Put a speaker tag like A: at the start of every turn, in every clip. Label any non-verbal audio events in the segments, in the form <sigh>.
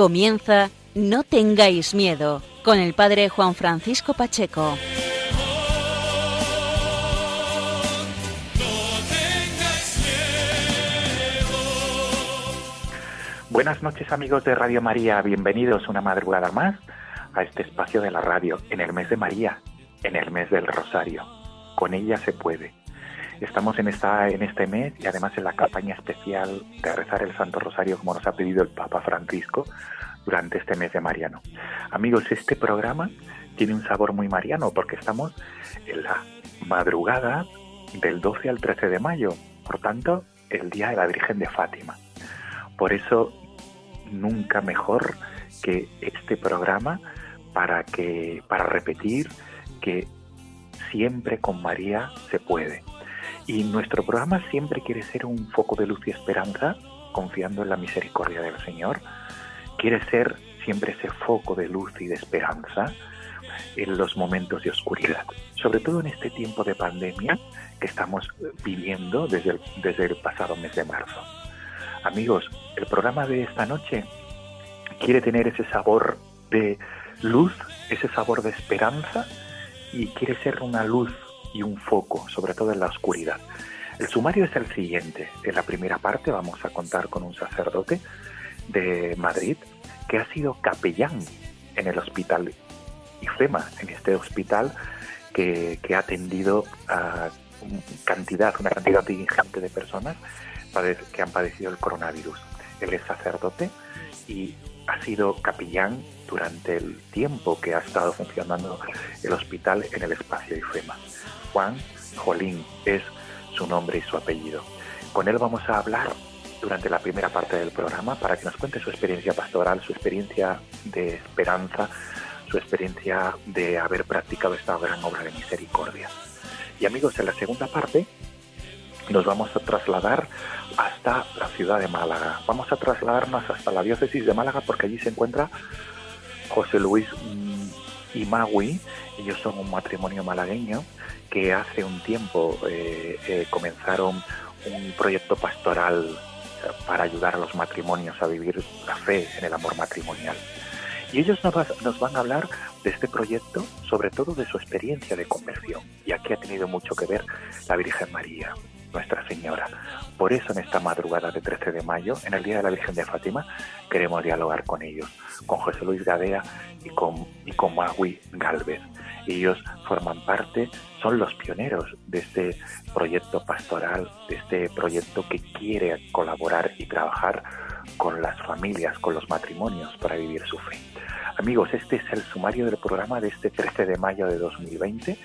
A: Comienza No tengáis miedo con el padre Juan Francisco Pacheco.
B: Buenas noches amigos de Radio María, bienvenidos una madrugada más a este espacio de la radio en el mes de María, en el mes del Rosario. Con ella se puede. Estamos en, esta, en este mes y además en la campaña especial de rezar el Santo Rosario como nos ha pedido el Papa Francisco durante este mes de Mariano. Amigos, este programa tiene un sabor muy mariano porque estamos en la madrugada del 12 al 13 de mayo, por tanto, el Día de la Virgen de Fátima. Por eso, nunca mejor que este programa para que para repetir que siempre con María se puede. Y nuestro programa siempre quiere ser un foco de luz y esperanza, confiando en la misericordia del Señor. Quiere ser siempre ese foco de luz y de esperanza en los momentos de oscuridad, sobre todo en este tiempo de pandemia que estamos viviendo desde el, desde el pasado mes de marzo. Amigos, el programa de esta noche quiere tener ese sabor de luz, ese sabor de esperanza y quiere ser una luz y un foco, sobre todo en la oscuridad. El sumario es el siguiente. En la primera parte vamos a contar con un sacerdote de Madrid que ha sido capellán en el hospital IFEMA, en este hospital que, ha atendido a cantidad, una cantidad ingente de personas que han padecido el coronavirus. Él es sacerdote y ha sido capellán durante el tiempo que ha estado funcionando el hospital en el espacio IFEMA. Juan Jolín es su nombre y su apellido. Con él vamos a hablar durante la primera parte del programa para que nos cuente su experiencia pastoral, su experiencia de esperanza, su experiencia de haber practicado esta gran obra de misericordia. Y amigos, en la segunda parte nos vamos a trasladar hasta la ciudad de Málaga. Vamos a trasladarnos hasta la diócesis de Málaga porque allí se encuentra José Luis y Magui. Ellos son un matrimonio malagueño que hace un tiempo eh, eh, comenzaron un proyecto pastoral eh, para ayudar a los matrimonios a vivir la fe en el amor matrimonial. Y ellos nos, van a hablar de este proyecto, sobre todo de su experiencia de conversión. Y aquí ha tenido mucho que ver la Virgen María, Nuestra Señora. Por eso en esta madrugada de 13 de mayo, en el Día de la Virgen de Fátima, queremos dialogar con ellos, con José Luis Gadea y con, y con Magui Galvez. Ellos forman parte, son los pioneros de este proyecto pastoral, de este proyecto que quiere colaborar y trabajar con las familias, con los matrimonios para vivir su fe. Amigos, este es el sumario del programa de este 13 de mayo de 2020.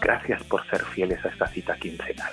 B: Gracias por ser fieles a esta cita quincenal.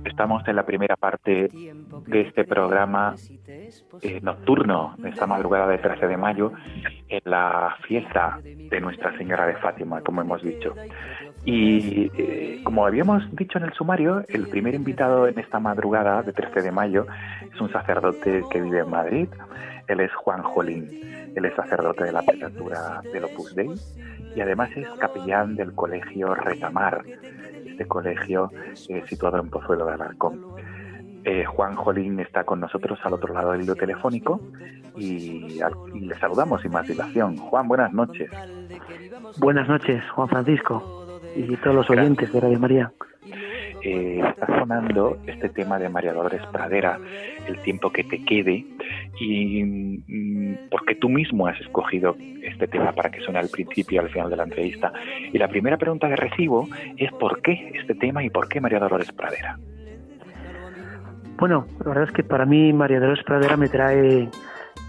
B: estamos en la primera parte de este programa eh, nocturno de esta madrugada del 13 de mayo en la fiesta de Nuestra Señora de Fátima, como hemos dicho. Y eh, como habíamos dicho en el sumario, el primer invitado en esta madrugada de 13 de mayo es un sacerdote que vive en Madrid. Él es Juan Jolín. Él es sacerdote de la prelatura del Opus Dei y además es capellán del colegio Retamar este colegio eh, situado en Pozuelo de Alarcón. Eh, Juan Jolín está con nosotros al otro lado del hilo telefónico y, le saludamos sin más dilación. Juan, buenas noches.
C: Buenas noches, Juan Francisco y todos los oyentes de Radio María.
B: Eh, está sonando este tema de María Dolores Pradera, el tiempo que te quede, y mm, porque tú mismo has escogido este tema para que suene al principio y al final de la entrevista. Y la primera pregunta que recibo es ¿por qué este tema y por qué María Dolores Pradera?
C: Bueno, la verdad es que para mí María Dolores Pradera me trae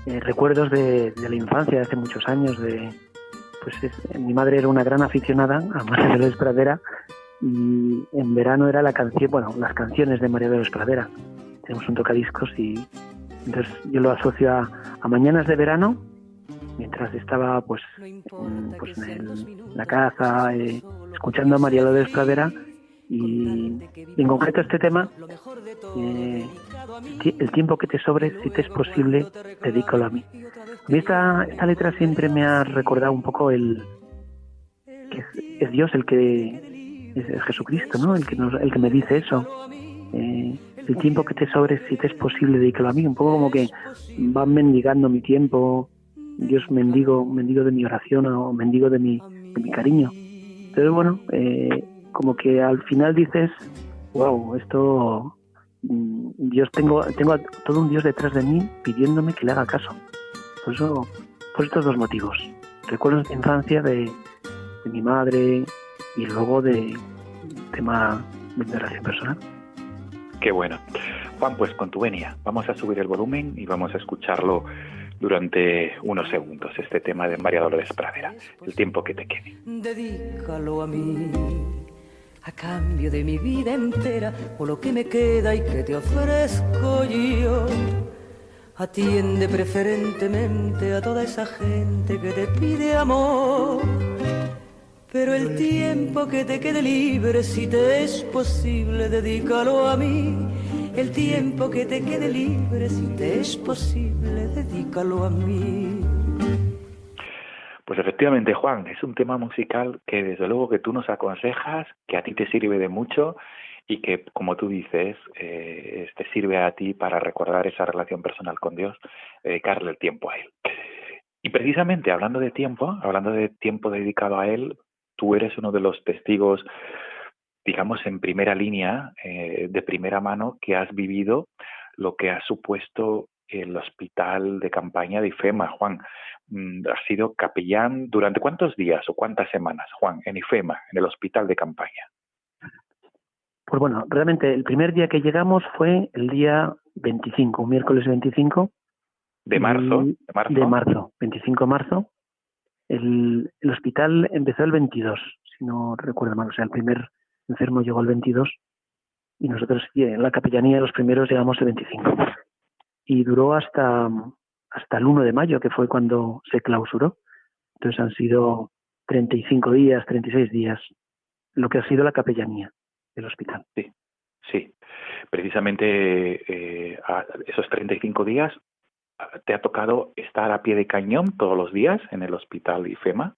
C: eh, recuerdos de, la infancia, de hace muchos años. De, pues mi madre era una gran aficionada a <laughs> María Dolores Pradera y en verano era la canción, bueno, las canciones de María Dolores Pradera. Tenemos un tocadiscos y entonces yo lo asocio a, mañanas de verano, mientras estaba pues, en, pues en la caza, eh, escuchando a María Dolores Pradera y, en concreto este tema, eh, el tiempo que te sobre, si te es posible, dedícalo a mí. Y esta, esta letra siempre me ha recordado un poco el que es, Dios el que es Jesucristo, ¿no? El que el que me dice eso. Eh, el tiempo que te sobre, si te es posible, dedícalo a mí. Un poco como que va mendigando mi tiempo. Dios mendigo, mendigo de mi oración o mendigo de mi, de mi cariño. Pero bueno, eh, como que al final dices, wow, esto, mm, Dios tengo, tengo todo un Dios detrás de mí pidiéndome que le haga caso. Por eso, por estos dos motivos. Recuerdos de infancia de, de mi madre y luego de tema de relación personal.
B: Qué bueno. Juan, pues con tu venia, vamos a subir el volumen y vamos a escucharlo durante unos segundos, este tema de María Dolores Pradera, el tiempo que te quede.
D: Dedícalo a mí a cambio de mi vida entera o lo que me queda y que te ofrezco yo. Atiende preferentemente a toda esa gente que te pide amor. Pero el tiempo que te quede libre, si te es posible, dedícalo a mí. El tiempo que te quede libre, si te es posible, dedícalo a mí.
B: Pues efectivamente, Juan, es un tema musical que desde luego que tú nos aconsejas, que a ti te sirve de mucho y que, como tú dices, eh, te sirve a ti para recordar esa relación personal con Dios, dedicarle el tiempo a Él. Y precisamente hablando de tiempo, hablando de tiempo dedicado a Él, tú eres uno de los testigos, digamos, en primera línea, eh, de primera mano, que has vivido lo que ha supuesto el hospital de campaña de IFEMA, Juan. Mm, ha sido capellán durante cuántos días o cuántas semanas, Juan, en IFEMA, en el hospital de campaña.
C: Pues bueno, realmente el primer día que llegamos fue el día 25, miércoles 25.
B: De marzo. De marzo,
C: de marzo 25 de marzo. El, hospital empezó el 22, si no recuerdo mal. O sea, el primer enfermo llegó el 22 y nosotros en la capellanía los primeros llegamos el 25 y duró hasta, hasta el 1 de mayo, que fue cuando se clausuró. Entonces han sido 35 días, 36 días, lo que ha sido la capellanía del hospital.
B: Sí, sí. Precisamente eh, esos 35 días, ¿te ha tocado estar a pie de cañón todos los días en el hospital IFEMA?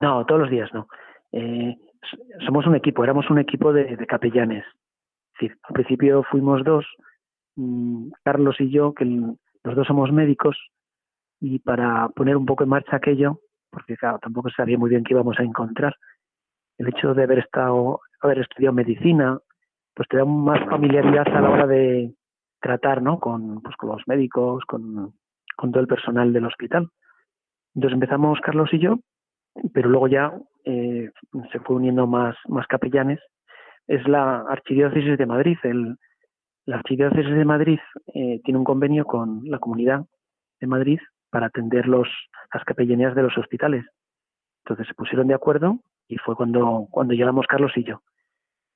C: No, todos los días no. Eh, somos un equipo, éramos un equipo de, capellanes. Al principio fuimos dos, Mm, Carlos y yo, que los dos somos médicos, y para poner un poco en marcha aquello, porque claro, tampoco sabía muy bien qué íbamos a encontrar, el hecho de haber estado, haber estudiado medicina, pues te da más familiaridad a la hora de tratar, ¿no? Con, pues, con los médicos, con, con todo el personal del hospital. Entonces empezamos Carlos y yo, pero luego ya eh, se fue uniendo más, más capellanes. Es la Archidiócesis de Madrid, el, la Archidiócesis de Madrid eh, tiene un convenio con la Comunidad de Madrid para atender los, las capellanías de los hospitales. Entonces se pusieron de acuerdo y fue cuando, cuando llegamos Carlos y yo.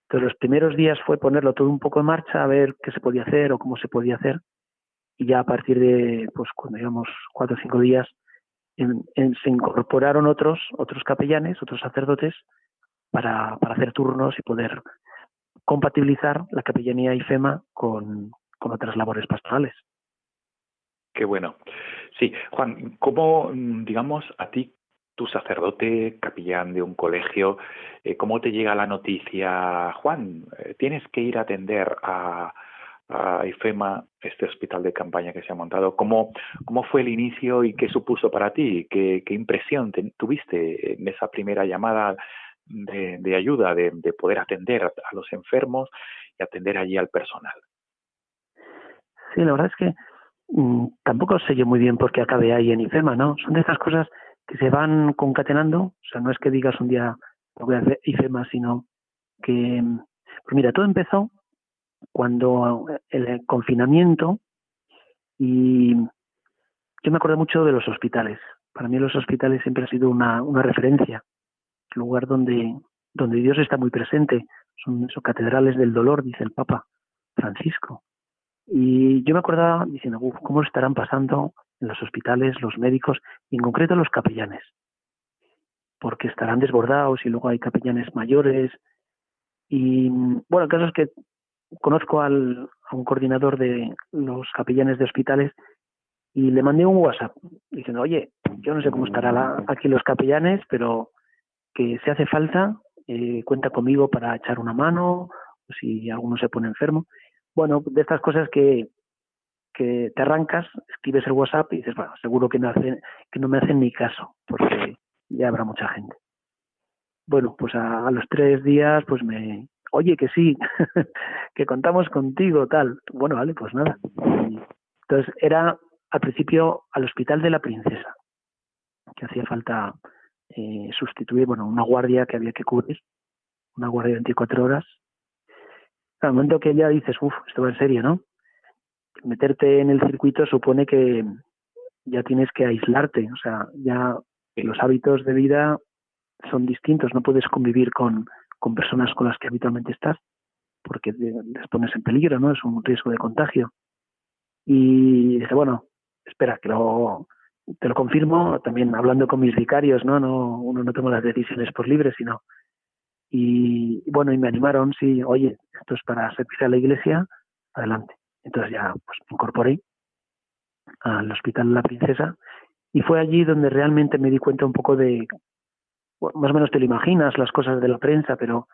C: Entonces los primeros días fue ponerlo todo un poco en marcha, a ver qué se podía hacer o cómo se podía hacer. Y ya a partir de, pues cuando llevamos cuatro o cinco días, se incorporaron otros, otros capellanes, otros sacerdotes, para, para hacer turnos y poder compatibilizar la capellanía IFEMA con, con otras labores pastorales.
B: Qué bueno. Sí, Juan, ¿cómo, digamos, a ti, tu sacerdote, capellán de un colegio, eh, cómo te llega la noticia, Juan, eh, tienes que ir a atender a, a IFEMA, este hospital de campaña que se ha montado. ¿Cómo, cómo fue el inicio y qué supuso para ti? ¿Qué, impresión tuviste en esa primera llamada de, ayuda, de, poder atender a, los enfermos y atender allí al personal.
C: Sí, la verdad es que mm, tampoco sé yo muy bien por qué acabé ahí en IFEMA, ¿no? Son de estas cosas que se van concatenando, o sea, no es que digas un día voy a hacer IFEMA, sino que, pues mira, todo empezó cuando el confinamiento y yo me acuerdo mucho de los hospitales. Para mí los hospitales siempre ha sido una, una referencia, lugar donde, donde Dios está muy presente. Son esos catedrales del dolor, dice el Papa Francisco. Y yo me acordaba diciendo, Uf, ¿cómo estarán pasando en los hospitales los médicos y en concreto los capellanes? Porque estarán desbordados y luego hay capellanes mayores. Y bueno, el caso es que conozco al, a un coordinador de los capellanes de hospitales y le mandé un WhatsApp diciendo, oye, yo no sé cómo estará aquí los capellanes, pero que si hace falta, eh, cuenta conmigo para echar una mano, si alguno se pone enfermo. Bueno, de estas cosas que, que te arrancas, escribes el WhatsApp y dices, bueno, seguro que no, hacen, que no me hacen ni caso, porque ya habrá mucha gente. Bueno, pues a, los tres días, pues me, oye, que sí, <laughs> que contamos contigo, tal. Bueno, vale, pues nada. Entonces era al principio al Hospital de la Princesa, que hacía falta eh, sustituir, bueno, una guardia que había que cubrir, una guardia de 24 horas. Al momento que ya dices, uff, esto va en serio, ¿no? Meterte en el circuito supone que ya tienes que aislarte, o sea, ya los hábitos de vida son distintos, no puedes convivir con, con personas con las que habitualmente estás, porque les pones en peligro, ¿no? Es un riesgo de contagio. Y dice, bueno, espera, que lo, te lo confirmo, también hablando con mis vicarios, ¿no? no uno no toma las decisiones por libre, sino... Y bueno, y me animaron, sí, oye, esto es para servir a la iglesia, adelante. Entonces ya pues me incorporé al Hospital La Princesa y fue allí donde realmente me di cuenta un poco de, más o menos te lo imaginas, las cosas de la prensa, pero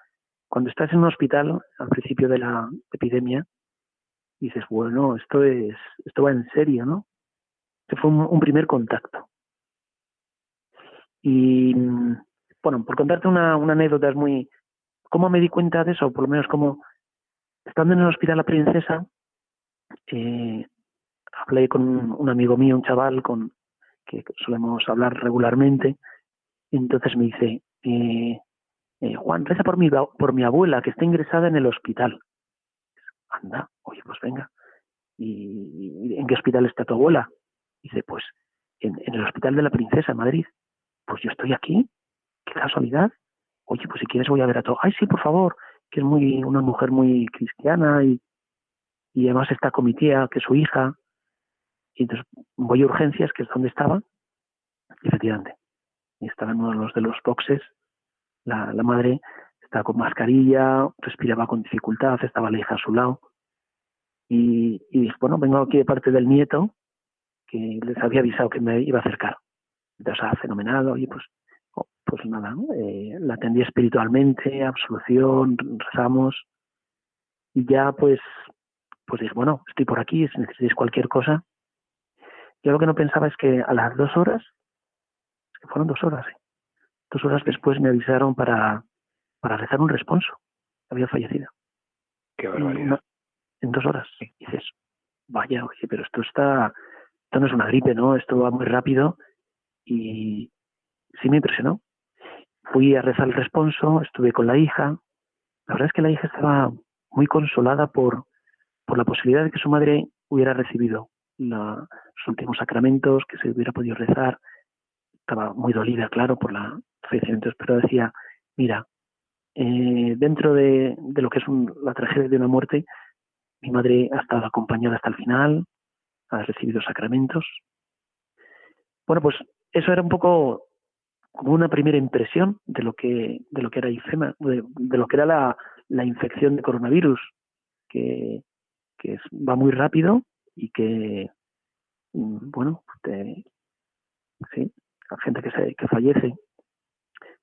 C: cuando estás en un hospital al principio de la epidemia, dices, bueno, esto es, esto va en serio, ¿no? Este fue un, primer contacto. Y bueno, por contarte una, una anécdota es muy... ¿Cómo me di cuenta de eso? Por lo menos como estando en el hospital La Princesa, eh, hablé con un, amigo mío, un chaval con que solemos hablar regularmente, entonces me dice, eh, eh, Juan, reza por mi, por mi abuela que está ingresada en el hospital. Anda, oye, pues venga. ¿Y en qué hospital está tu abuela? Dice, pues en, el Hospital de la Princesa en Madrid. Pues yo estoy aquí, qué casualidad. Oye, pues si quieres voy a ver a todo. Ay, sí, por favor, que es muy una mujer muy cristiana y, y además está con mi tía, que es su hija. Y entonces voy a urgencias, que es donde estaba, y efectivamente. Estaba en uno de los de los boxes. La, madre estaba con mascarilla, respiraba con dificultad, estaba la hija a su lado. Y, dije, bueno, vengo aquí de parte del nieto, que les había avisado que me iba a acercar. Entonces, ah, fenomenal, y pues, oh, pues nada, eh, la atendí espiritualmente, absolución, rezamos, y ya pues, pues dije, bueno, estoy por aquí, si necesitáis cualquier cosa. Yo lo que no pensaba es que a las dos horas, que fueron dos horas, ¿eh? dos horas después me avisaron para, para rezar un responso. Había fallecido.
B: Qué barbaridad.
C: En, dos horas. Y dices, vaya, oye, pero esto está, esto no es una gripe, ¿no? Esto va muy rápido y sí me impresionó. Fui a rezar el responso, estuve con la hija. La verdad es que la hija estaba muy consolada por, por la posibilidad de que su madre hubiera recibido los últimos sacramentos, que se hubiera podido rezar. Estaba muy dolida, claro, por la fallecimiento, pero decía, mira, eh, dentro de, lo que es la tragedia de una muerte, mi madre ha estado acompañada hasta el final, has recibido sacramentos. Bueno, pues eso era un poco como una primera impresión de lo que de lo que era IFEMA, de, lo que era la, la, infección de coronavirus, que, que va muy rápido y que mm, bueno, sí, la gente que se, que fallece.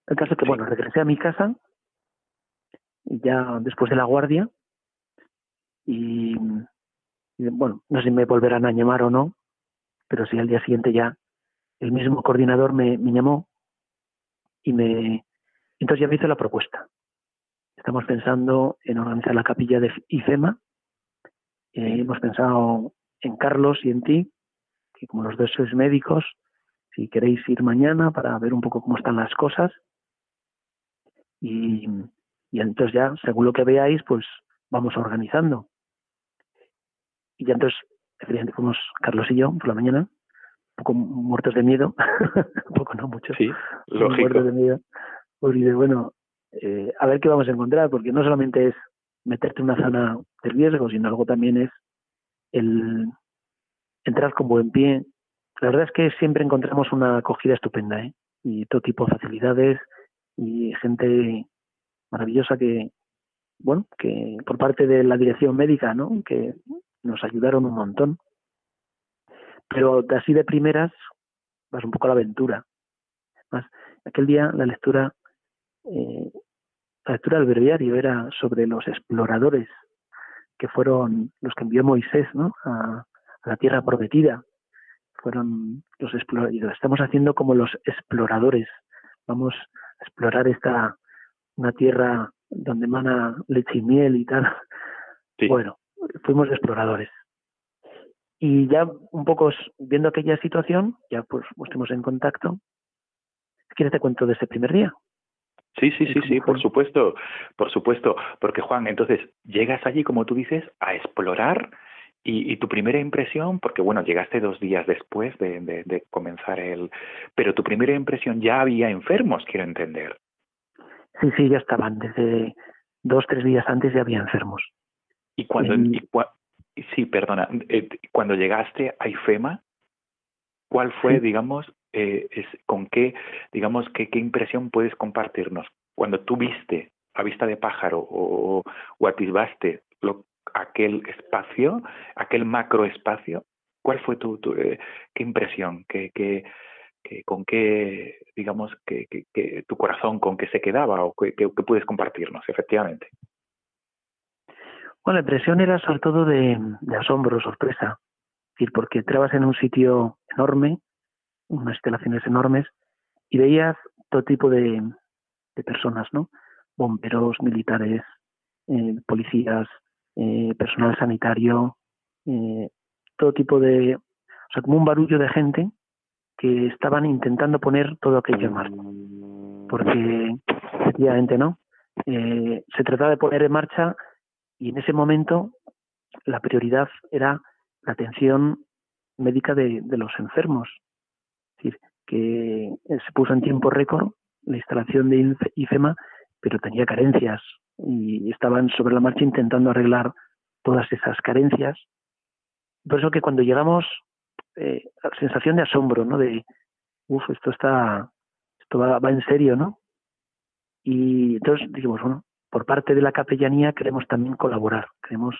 C: El caso es que bueno, regresé a mi casa ya después de la guardia y bueno, no sé si me volverán a llamar o no, pero sí al día siguiente ya el mismo coordinador me, me llamó y me, Entonces ya me hizo la propuesta. Estamos pensando en organizar la capilla de IFEMA. Eh, hemos pensado en Carlos y en ti, que como los dos sois médicos, si queréis ir mañana para ver un poco cómo están las cosas. Y, y entonces ya, según lo que veáis, pues vamos organizando. Y ya entonces, evidentemente, fuimos Carlos y yo por la mañana, un poco muertos de miedo, <laughs> un poco no mucho,
B: sí, lógico.
C: muertos de miedo. Porque bueno, eh, a ver qué vamos a encontrar, porque no solamente es meterte en una zona de riesgo, sino algo también es el entrar con buen pie. La verdad es que siempre encontramos una acogida estupenda, ¿eh? Y todo tipo de facilidades y gente maravillosa que, bueno, que por parte de la dirección médica, ¿no? Que nos ayudaron un montón. Pero así de primeras vas un poco a la aventura. Más, aquel día la lectura, eh, la lectura del breviario era sobre los exploradores que fueron los que envió Moisés, ¿no? A, a la tierra prometida. Fueron los exploradores. Estamos haciendo como los exploradores. Vamos a explorar esta una tierra donde emana leche y miel y tal.
B: Sí.
C: Bueno, fuimos exploradores. Y ya un poco viendo aquella situación, ya pues estuvimos en contacto. ¿Quieres te cuento de ese primer día?
B: Sí, sí, sí, sí, por supuesto, por supuesto, porque Juan, entonces llegas allí, como tú dices, a explorar y, y tu primera impresión, porque bueno, llegaste dos días después de, de, de comenzar el, pero tu primera impresión ya había enfermos, quiero entender.
C: Sí, sí, ya estaban. Desde dos, tres días antes ya había enfermos.
B: Y cuando, y cua- sí, perdona, eh, cuando llegaste a IFEMA, ¿cuál fue,
C: Sí.
B: digamos, eh, es, con qué, digamos, qué, qué impresión puedes compartirnos? Cuando tú viste a vista de pájaro o, o atisbaste lo, aquel espacio, aquel macroespacio, ¿cuál fue tu, eh, qué impresión, qué, qué, qué- con qué, digamos, que, tu corazón con qué se quedaba o qué, qué- puedes compartirnos, efectivamente?
C: Bueno, la impresión era sobre todo de, de asombro, sorpresa. Es porque entrabas en un sitio enorme, unas instalaciones enormes, y veías todo tipo de, de personas, ¿no? Bomberos, militares, eh, policías, eh, personal sanitario, eh, todo tipo de... O sea, como un barullo de gente que estaban intentando poner todo aquello en marcha. Porque, efectivamente, ¿no? Eh, se trataba de poner en marcha y en ese momento la prioridad era la atención médica de, de los enfermos. Es decir, que se puso en tiempo récord la instalación de IFEMA, pero tenía carencias y estaban sobre la marcha intentando arreglar todas esas carencias. Por eso que cuando llegamos, eh, sensación de asombro, ¿no? De, uff, esto está, esto va, va en serio, ¿no? Y entonces dijimos, bueno, por parte de la capellanía queremos también colaborar, queremos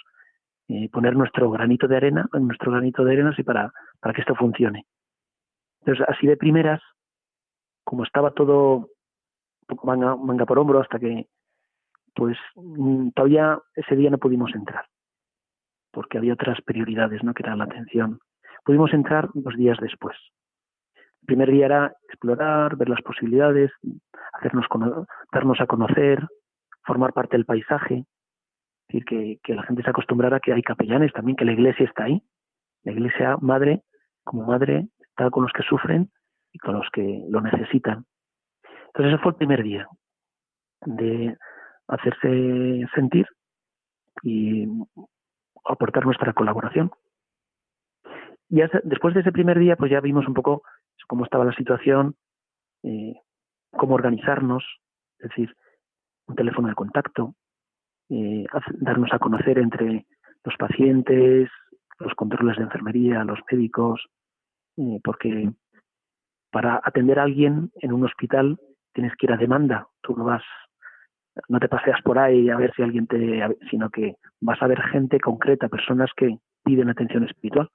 C: eh, poner nuestro granito de arena, nuestro granito de arena, así para, para que esto funcione. Entonces, así de primeras, como estaba todo poco manga, por hombro hasta que, pues, mm, todavía ese día no pudimos entrar, porque había otras prioridades, ¿no? Que era la atención. Pudimos entrar dos días después. El primer día era explorar, ver las posibilidades, hacernos darnos a conocer, formar parte del paisaje, es decir, que, que la gente se acostumbrara a que hay capellanes también, que la iglesia está ahí. La iglesia madre, como madre, con los que sufren y con los que lo necesitan. Entonces ese fue el primer día de hacerse sentir y aportar nuestra colaboración. Y después de ese primer día, pues ya vimos un poco cómo estaba la situación, eh, cómo organizarnos, es decir, un teléfono de contacto, eh, darnos a conocer entre los pacientes, los controles de enfermería, los médicos, porque para atender a alguien en un hospital tienes que ir a demanda, tú no vas, no te paseas por ahí a ver si alguien te, sino que vas a ver gente concreta, personas que piden atención espiritual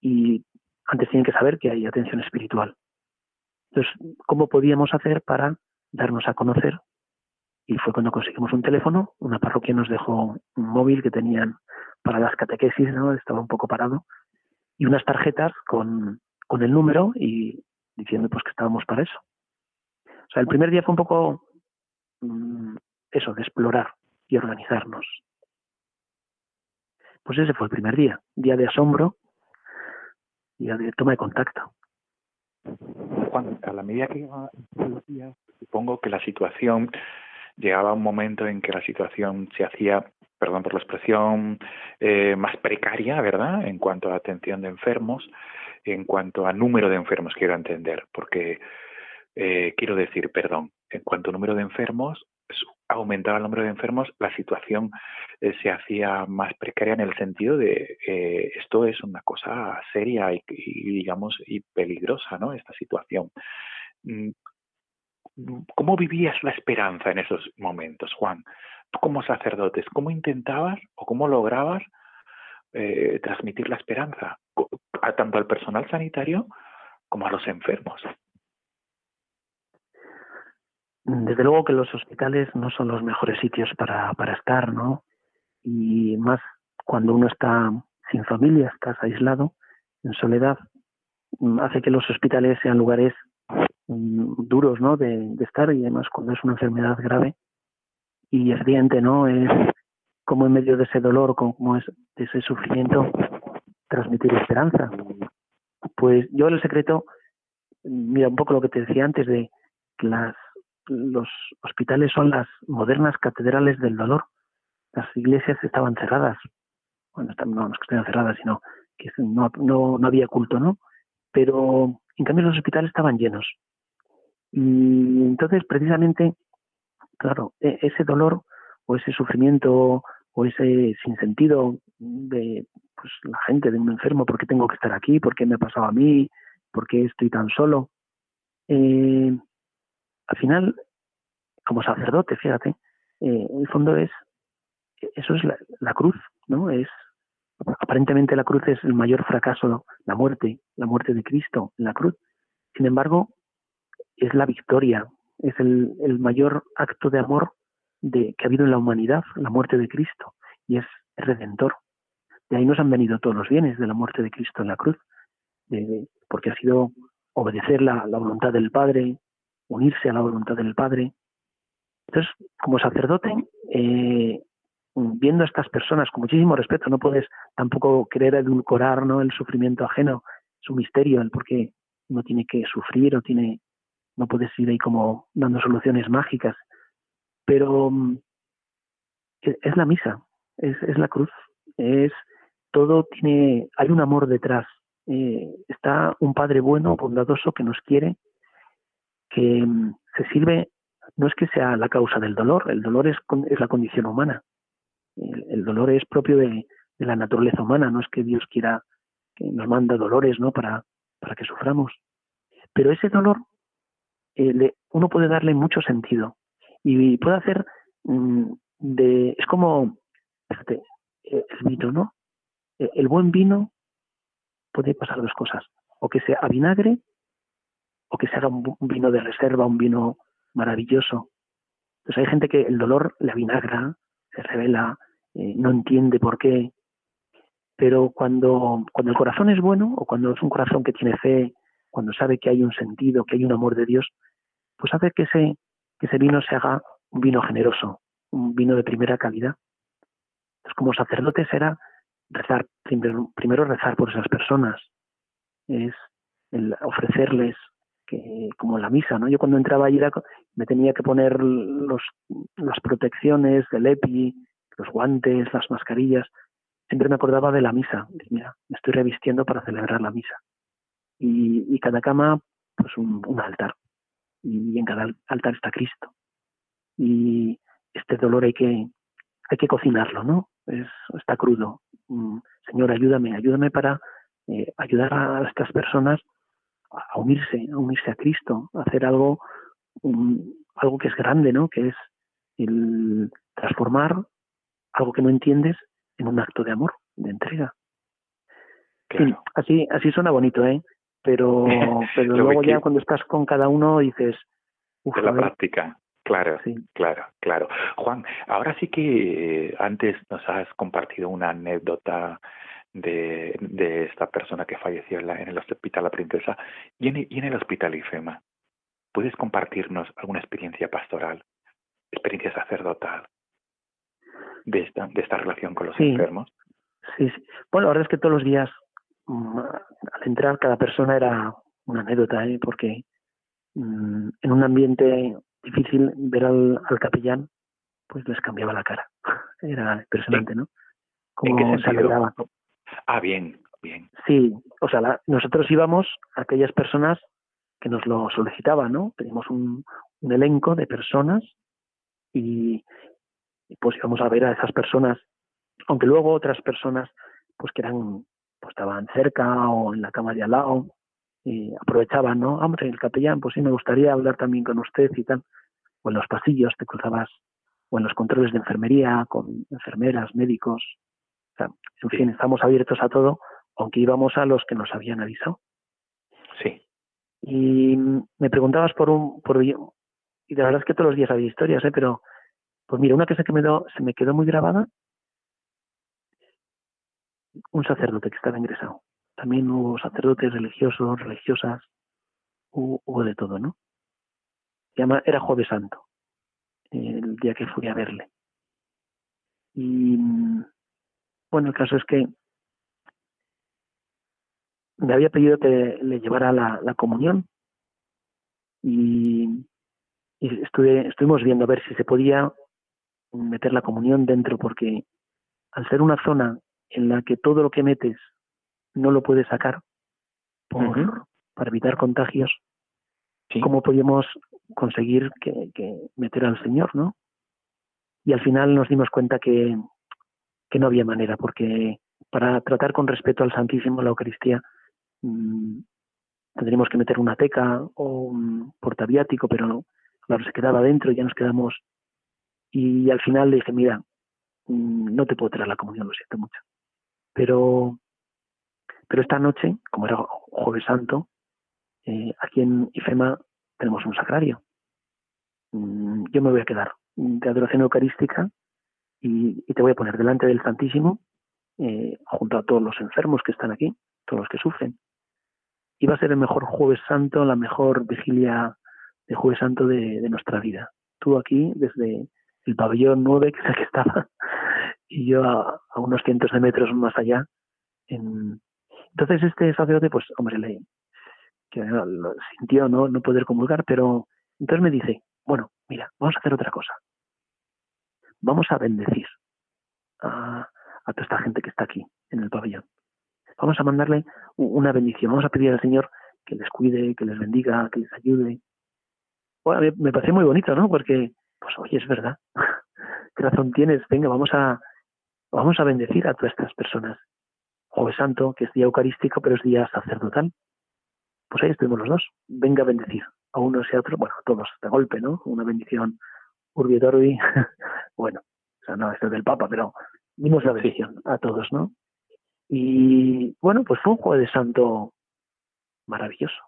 C: y antes tienen que saber que hay atención espiritual. Entonces, ¿cómo podíamos hacer para darnos a conocer? Y fue cuando conseguimos un teléfono, una parroquia nos dejó un móvil que tenían para las catequesis, ¿no? Estaba un poco parado, y unas tarjetas con, con el número y diciendo pues que estábamos para eso. O sea, el primer día fue un poco mm, eso, de explorar y organizarnos. Pues ese fue el primer día, día de asombro, día de toma de contacto.
B: Juan, a la medida que iban los días, supongo que la situación llegaba un momento en que la situación se hacía, perdón por la expresión, eh, más precaria, ¿verdad? En cuanto a atención de enfermos, en cuanto a número de enfermos, quiero entender, porque eh, quiero decir, perdón, en cuanto a número de enfermos, aumentaba el número de enfermos, la situación eh, se hacía más precaria en el sentido de esto es una cosa seria y, digamos y peligrosa, ¿no? Esta situación. Mm, ¿Cómo vivías la esperanza en esos momentos, Juan? Como sacerdotes, ¿cómo intentabas o cómo lograbas eh, transmitir la esperanza a tanto al personal sanitario como a los enfermos?
C: Desde luego que los hospitales no son los mejores sitios para, para estar, ¿no? Y más cuando uno está sin familia, estás aislado, en soledad, mm, hace que los hospitales sean lugares mm, duros, ¿no? De, estar y además cuando es una enfermedad grave y evidente, ¿no? Es como en medio de ese dolor, como es de ese sufrimiento, transmitir esperanza. Pues yo el secreto, mira un poco lo que te decía antes de las los hospitales son las modernas catedrales del dolor. Las iglesias estaban cerradas. Bueno, no, no es que estén cerradas, sino que no, no, no había culto, ¿no? Pero en cambio los hospitales estaban llenos. Y entonces, precisamente, claro, e, ese dolor o ese sufrimiento o ese sinsentido de pues, la gente, de un enfermo, ¿por qué tengo que estar aquí? ¿Por qué me ha pasado a mí? ¿Por qué estoy tan solo? Eh, al final, como sacerdote, fíjate, eh, el fondo es, eso es la, cruz, ¿no? Es, aparentemente la cruz es el mayor fracaso, la muerte, la muerte de Cristo la cruz. Sin embargo, es la victoria, es el, el mayor acto de amor de, que ha habido en la humanidad, la muerte de Cristo, y es redentor. De ahí nos han venido todos los bienes de la muerte de Cristo en la cruz, porque ha sido obedecer la, la, voluntad del Padre, unirse a la voluntad del Padre. Entonces, como sacerdote, eh, viendo a estas personas con muchísimo respeto, no puedes tampoco querer edulcorar ¿no? el sufrimiento ajeno, su misterio, el por qué uno tiene que sufrir o tiene, no puedes ir ahí como dando soluciones mágicas. Pero mm, es la misa, es, es la cruz, es todo tiene, hay un amor detrás. Eh, está un Padre bueno, bondadoso, que nos quiere que mm, se sirve, no es que sea la causa del dolor, el dolor es, es la condición humana. El, dolor es propio de, la naturaleza humana, no es que Dios quiera que nos manda dolores ¿no? para, para que suframos. Pero ese dolor eh, uno puede darle mucho sentido y puede hacer mm, de es como fíjate, eh, el vino, ¿no? Eh, el buen vino puede pasar dos cosas, o que sea a vinagre o que se haga un vino de reserva, un vino maravilloso. Entonces hay gente que el dolor le avinagra, se revela, eh, no entiende por qué. Pero cuando, cuando el corazón es bueno, o cuando es un corazón que tiene fe, cuando sabe que hay un sentido, que hay un amor de Dios, pues hace que ese, que ese vino se haga un vino generoso, un vino de primera calidad. Entonces, como sacerdote será rezar, primero, primero rezar por esas personas, es el ofrecerles que como la misa, ¿no? Yo cuando entraba allí me tenía que poner los, las protecciones, el EPI, los guantes, las mascarillas. Siempre me acordaba de la misa. Mira, me estoy revistiendo para celebrar la misa. Y, y cada cama, pues un, un, altar. Y en cada altar está Cristo. Y este dolor hay que, hay que cocinarlo, ¿no? Es, está crudo. Mm, Señor, ayúdame, ayúdame para eh, ayudar a estas personas a unirse, a unirse a Cristo, a hacer algo, algo que es grande, ¿no? Que es el transformar algo que no entiendes en un acto de amor, de entrega. así, así suena bonito, ¿eh? Pero, <laughs> pero luego ya cuando estás con cada uno dices...
B: Uf, la práctica. Claro, sí. claro, claro. Juan, ahora sí que eh, antes nos has compartido una anécdota de, de esta persona que falleció en, en el Hospital La Princesa y en, y en el Hospital IFEMA. ¿Puedes compartirnos alguna experiencia pastoral experiencia sacerdotal de esta, de esta relación con los enfermos.
C: Sí, sí. Bueno, la verdad es que todos los días, al entrar, cada persona era una anécdota, ¿eh? porque mm, en un ambiente difícil ver al, capellán, pues les cambiaba la cara. <laughs> Era impresionante, ¿no?
B: Como se alegraba. Ah, bien, bien.
C: Sí, o sea, nosotros íbamos a aquellas personas que nos lo solicitaban, ¿no? Teníamos un, un elenco de personas y, pues íbamos a ver a esas personas, aunque luego otras personas pues que eran estaban cerca o en la cama de al lado y aprovechaban, ¿no? Hombre, el capellán, pues sí me gustaría hablar también con usted y tal. O en los pasillos te cruzabas o en los controles de enfermería con enfermeras, médicos. O sea, en fin, estamos abiertos a todo, aunque íbamos a los que nos habían avisado.
B: Sí.
C: Y me preguntabas por un por y la verdad es que todos los días había historias, ¿eh? pero pues mira, una que se, que me se me quedó muy grabada, un sacerdote que estaba ingresado. También hubo sacerdotes religiosos, religiosas, hubo, de todo, ¿no? era Jueves Santo, el día que fui a verle. Y bueno, el caso es que me había pedido que le llevara la, la comunión y y estuve, estuvimos viendo a ver si se podía meter la comunión dentro, porque al ser una zona en la que todo lo que metes no lo puedes sacar por, para evitar contagios, ¿cómo podíamos conseguir que, que, meter al Señor, no? Y al final nos dimos cuenta que, que no había manera, porque para tratar con respeto al Santísimo, la Eucaristía, mmm, tendríamos que meter una teca o un portaviático, pero claro, se quedaba dentro y ya nos quedamos. Y al final le dije, mira, mm, no te puedo traer la comunión, lo siento mucho. Pero, pero esta noche, como era Jueves Santo, eh, aquí en IFEMA tenemos un sagrario. Mm, yo me voy a quedar de adoración eucarística y, te voy a poner delante del Santísimo, eh, junto a todos los enfermos que están aquí, todos los que sufren. Y va a ser el mejor Jueves Santo, la mejor vigilia de Jueves Santo de, nuestra vida. Tú aquí, desde el pabellón 9, que es el que estaba, y yo a, unos cientos de metros más allá. En... Entonces este sacerdote, pues, hombre, le que lo sintió no, no poder comulgar, pero entonces me dice, bueno, mira, vamos a hacer otra cosa. Vamos a bendecir a, a toda esta gente que está aquí en el pabellón. Vamos a mandarle una bendición, vamos a pedir al Señor que les cuide, que les bendiga, que les ayude, bueno, me parece muy bonito, ¿no? Porque, pues oye, es verdad. <laughs> ¿Qué razón tienes? Venga, vamos a, vamos a bendecir a todas estas personas. Jueves Santo, que es día eucarístico, pero es día sacerdotal. Pues ahí estuvimos los dos. Venga a bendecir a unos y a otros, bueno, a todos de golpe, ¿no? Una bendición urbi et <laughs> bueno, o sea, no, esto es del Papa, pero dimos la bendición a todos, ¿no? Y bueno, pues fue un Jueves Santo maravilloso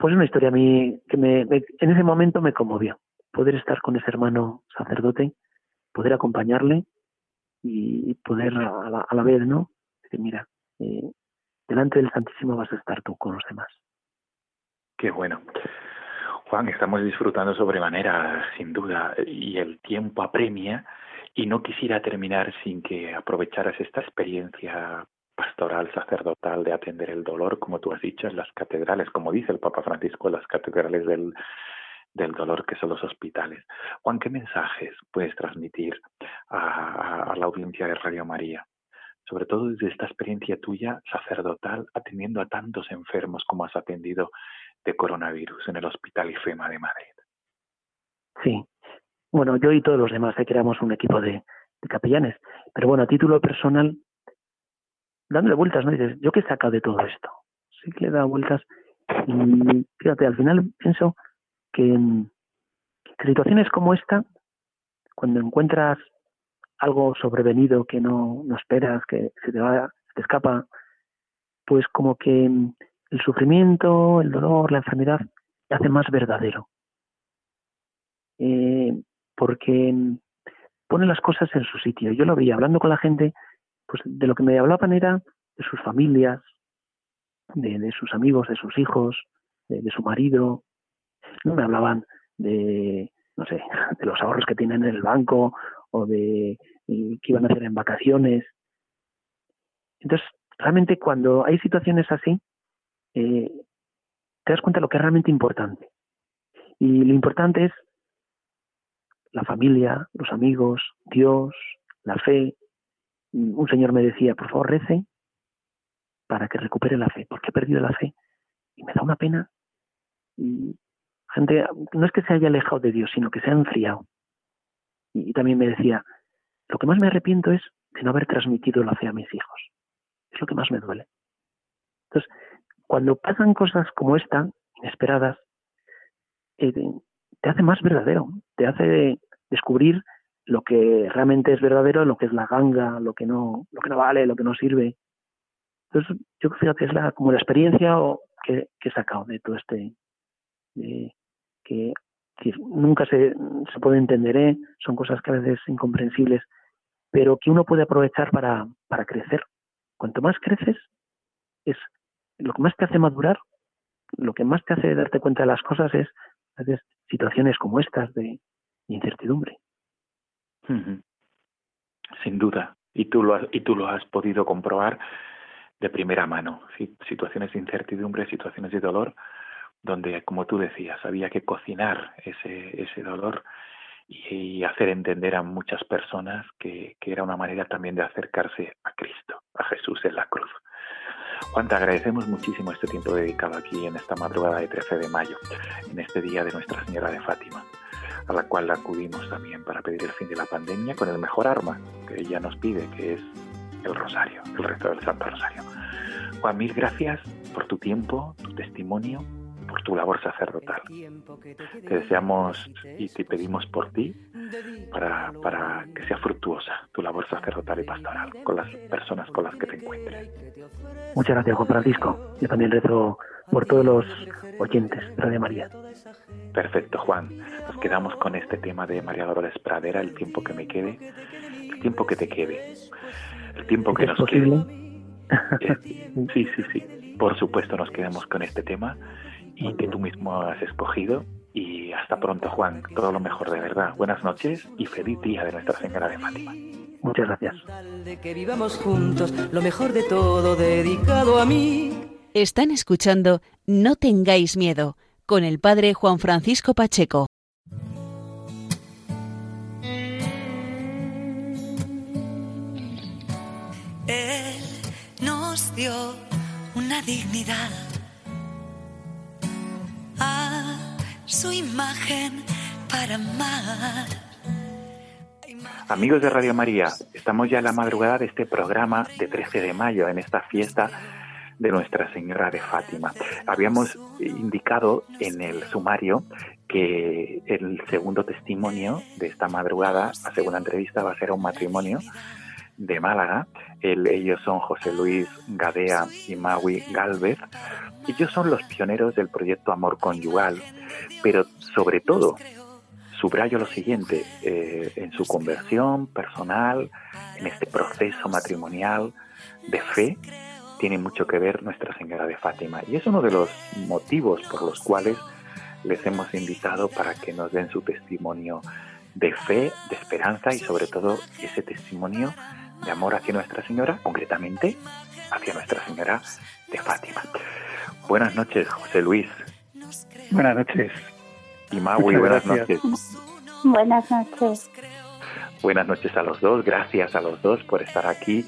C: pues una historia a mí que me, en ese momento me conmovió. Poder estar con ese hermano sacerdote, poder acompañarle y poder a la, vez, ¿no? Decir, mira, eh, delante del Santísimo vas a estar tú con los demás.
B: Qué bueno. Juan, estamos disfrutando sobremanera, sin duda, y el tiempo apremia, y no quisiera terminar sin que aprovecharas esta experiencia pastoral sacerdotal de atender el dolor, como tú has dicho, en las catedrales, como dice el Papa Francisco, las catedrales del, del dolor que son los hospitales. Juan, ¿qué mensajes puedes transmitir a, la audiencia de Radio María? Sobre todo desde esta experiencia tuya sacerdotal, atendiendo a tantos enfermos como has atendido de coronavirus en el Hospital IFEMA de Madrid.
C: Sí, bueno, yo y todos los demás que creamos un equipo de, capellanes, pero bueno, a título personal, dándole vueltas, ¿no? dices, ¿yo qué saca de todo esto? Sí que le da vueltas y fíjate, al final pienso que en situaciones como esta, cuando encuentras algo sobrevenido que no, no esperas, que se te va, se te escapa, pues como que el sufrimiento, el dolor, la enfermedad, te hace más verdadero. Eh, porque pone las cosas en su sitio. Yo lo veía hablando con la gente, pues de lo que me hablaban era de sus familias, de, sus amigos, de sus hijos, de, su marido. No me hablaban de, no sé, <laughs> de los ahorros que tienen en el banco o de qué iban a hacer en vacaciones. Entonces, realmente cuando hay situaciones así, eh, te das cuenta de lo que es realmente importante. Y lo importante es la familia, los amigos, Dios, la fe. Un señor me decía, por favor, rece para que recupere la fe, porque he perdido la fe. Y me da una pena. Gente, no es que se haya alejado de Dios, sino que se ha enfriado. Y, también me decía, lo que más me arrepiento es de no haber transmitido la fe a mis hijos. Es lo que más me duele. Entonces, cuando pasan cosas como esta, inesperadas, eh, te hace más verdadero, te hace descubrir lo que realmente es verdadero, lo que es la ganga, lo que no, lo que no vale, lo que no sirve. Entonces, yo creo que es la, como la experiencia que, que he sacado de todo este, que, nunca se, se puede entender, ¿eh? son cosas que a veces incomprensibles, pero que uno puede aprovechar para, para crecer. Cuanto más creces, es lo que más te hace madurar, lo que más te hace darte cuenta de las cosas es situaciones como estas de incertidumbre.
B: Sin duda. Y tú lo has, y tú lo has podido comprobar de primera mano. Situaciones de incertidumbre, situaciones de dolor, donde, como tú decías, había que cocinar ese, ese dolor y, hacer entender a muchas personas que, que era una manera también de acercarse a Cristo, a Jesús en la cruz. Juan, te agradecemos muchísimo este tiempo dedicado aquí en esta madrugada de 13 de mayo, en este día de Nuestra Señora de Fátima, a la cual acudimos también para pedir el fin de la pandemia con el mejor arma que ella nos pide, que es el rosario, el resto del Santo Rosario. Juan, mil gracias por tu tiempo, tu testimonio por tu labor sacerdotal. Te deseamos y te pedimos por ti para, para que sea fructuosa tu labor sacerdotal y pastoral con las personas con las que te encuentres.
C: Muchas gracias, Juan Francisco. Yo también rezo por todos los oyentes de Radio María.
B: Perfecto, Juan. Nos quedamos con este tema de María Dolores Pradera, el tiempo que me quede, el tiempo que te quede, el tiempo que
C: ¿Es
B: nos
C: posible?
B: quede. Sí, sí, sí. Por supuesto, nos quedamos con este tema y que tú mismo has escogido. Y hasta pronto, Juan. Todo lo mejor de verdad. Buenas noches y feliz día de Nuestra Señora de Fátima.
C: Muchas gracias.
D: que vivamos juntos, lo mejor de todo dedicado a mí.
A: Están escuchando No tengáis miedo con el padre Juan Francisco Pacheco.
E: Él nos dio una dignidad a su imagen para amar.
B: Amigos de Radio María, estamos ya en la madrugada de este programa de 13 de mayo, en esta fiesta de Nuestra Señora de Fátima. Habíamos indicado en el sumario que el segundo testimonio de esta madrugada, la segunda entrevista, va a ser un matrimonio de Málaga. ellos son José Luis Gadea y Maui Galvez. Ellos son los pioneros del proyecto Amor Conyugal, pero sobre todo, subrayo lo siguiente, eh, en su conversión personal, en este proceso matrimonial de fe, tiene mucho que ver Nuestra Señora de Fátima. Y es uno de los motivos por los cuales les hemos invitado para que nos den su testimonio de fe, de esperanza y sobre todo ese testimonio de amor hacia Nuestra Señora, concretamente hacia Nuestra Señora de Fátima. Buenas noches, José Luis.
F: Buenas noches.
B: Y Maui, buenas noches.
G: Buenas noches.
B: Buenas noches a los dos, gracias a los dos por estar aquí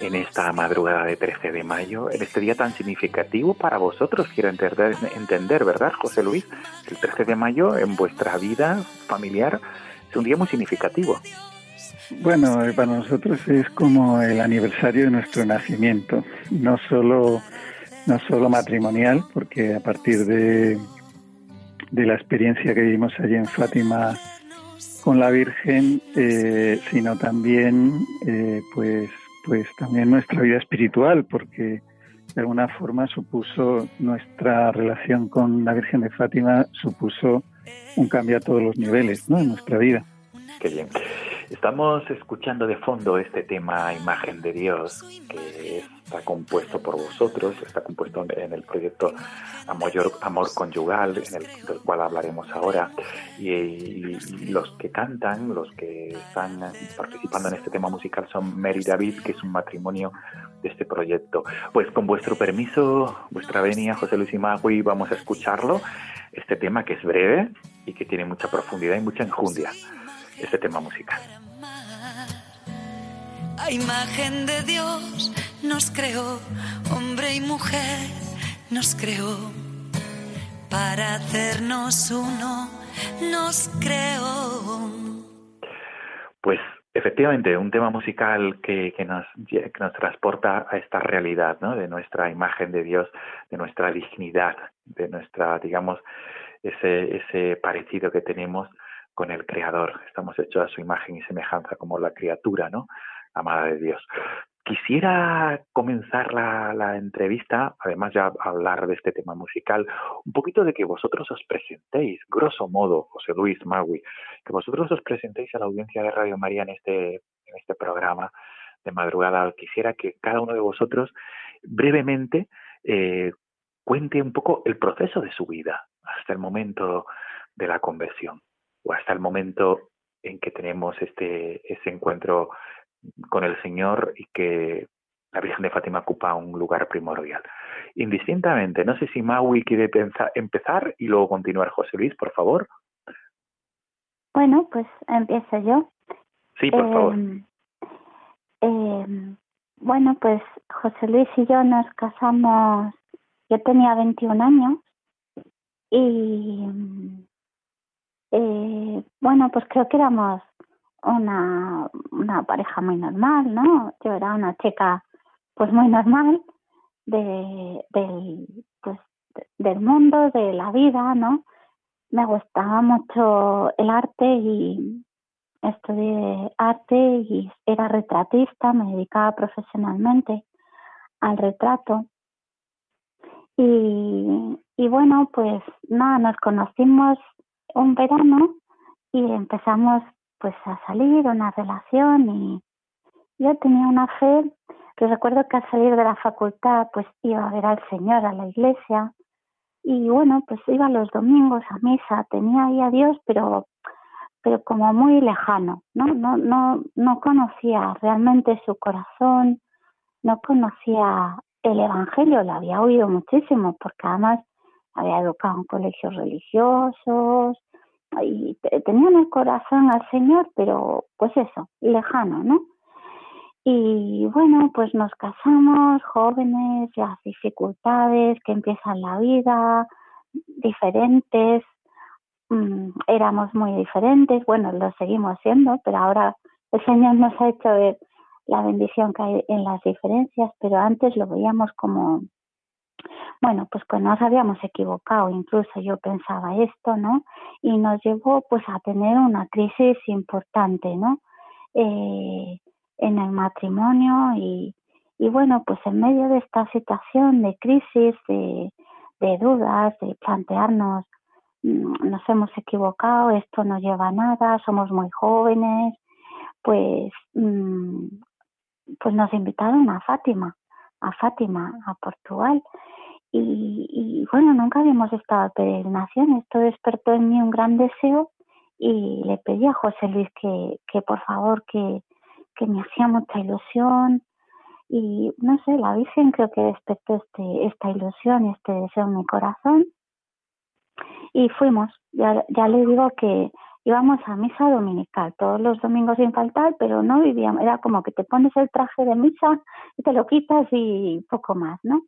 B: en esta madrugada de 13 de mayo, en este día tan significativo para vosotros, quiero entender, entender, ¿verdad, José Luis? El 13 de mayo en vuestra vida familiar es un día muy significativo.
F: Bueno, para nosotros es como el aniversario de nuestro nacimiento, no solo, no solo matrimonial, porque a partir de, de la experiencia que vivimos allí en Fátima con la Virgen, eh, sino también eh, pues, pues también nuestra vida espiritual, porque de alguna forma supuso nuestra relación con la Virgen de Fátima supuso un cambio a todos los niveles ¿no? en nuestra vida.
B: Qué bien. Estamos escuchando de fondo este tema Imagen de Dios, que está compuesto por vosotros, está compuesto en el proyecto Amor, Amor Conyugal, en el del cual hablaremos ahora. Y, los que cantan, los que están participando en este tema musical son Mary David, que es un matrimonio de este proyecto. Pues con vuestro permiso, vuestra venia, José Luis y Magui, vamos a escucharlo. Este tema que es breve y que tiene mucha profundidad y mucha enjundia este tema musical.
E: A imagen de Dios nos creó, hombre y mujer nos creó, para hacernos uno nos creó.
B: Pues efectivamente, un tema musical que, que, nos, que nos transporta a esta realidad, ¿no? De nuestra imagen de Dios, de nuestra dignidad, de nuestra, digamos, ese, ese parecido que tenemos con el Creador. Estamos hechos a su imagen y semejanza como la criatura, ¿no? Amada de Dios. Quisiera comenzar la, entrevista, además ya hablar de este tema musical, un poquito de que vosotros os presentéis, grosso modo, José Luis Magui, que vosotros os presentéis a la audiencia de Radio María en este, este programa de madrugada. Quisiera que cada uno de vosotros brevemente eh, cuente un poco el proceso de su vida hasta el momento de la conversión o hasta el momento en que tenemos este ese encuentro con el Señor y que la Virgen de Fátima ocupa un lugar primordial. Indistintamente, no sé si Maui quiere empezar y luego continuar José Luis, por favor.
G: Bueno, pues empiezo yo.
B: Sí, por favor.
G: Em, em, bueno, pues José Luis y yo nos casamos, yo tenía 21 años y eh, bueno, pues creo que éramos una, pareja muy normal, ¿no? Yo era una chica pues muy normal de, del, pues, del mundo, de la vida, ¿no? Me gustaba mucho el arte y estudié arte y era retratista, me dedicaba profesionalmente al retrato. Y, y bueno, pues nada, nos conocimos un verano y empezamos pues a salir, una relación y yo tenía una fe recuerdo que al salir de la facultad pues iba a ver al Señor a la iglesia y bueno pues iba los domingos a misa, tenía ahí a Dios pero pero como muy lejano, ¿no? No, no, no conocía realmente su corazón, no conocía el Evangelio, lo había oído muchísimo, porque además había educado en colegios religiosos y tenía en el corazón al Señor, pero pues eso, lejano, ¿no? Y bueno, pues nos casamos jóvenes, las dificultades que empiezan la vida, diferentes, mm, éramos muy diferentes, bueno, lo seguimos siendo, pero ahora el Señor nos ha hecho ver la bendición que hay en las diferencias, pero antes lo veíamos como bueno, pues que nos habíamos equivocado, incluso yo pensaba esto, ¿no? Y nos llevó pues a tener una crisis importante, ¿no? Eh, en el matrimonio y, y bueno, pues en medio de esta situación de crisis, de, de dudas, de plantearnos, mm, nos hemos equivocado, esto no lleva a nada, somos muy jóvenes, pues, mm, pues nos invitaron a Fátima, a Fátima, a Portugal. Y, y bueno, nunca habíamos estado a peregrinación. Esto despertó en mí un gran deseo y le pedí a José Luis que, que por favor, que, que me hacía mucha ilusión. Y no sé, la Virgen creo que despertó este, esta ilusión este deseo en mi corazón. Y fuimos. Ya, ya le digo que íbamos a misa dominical todos los domingos sin faltar, pero no vivíamos, era como que te pones el traje de misa <laughs> y te lo quitas y poco más, ¿no?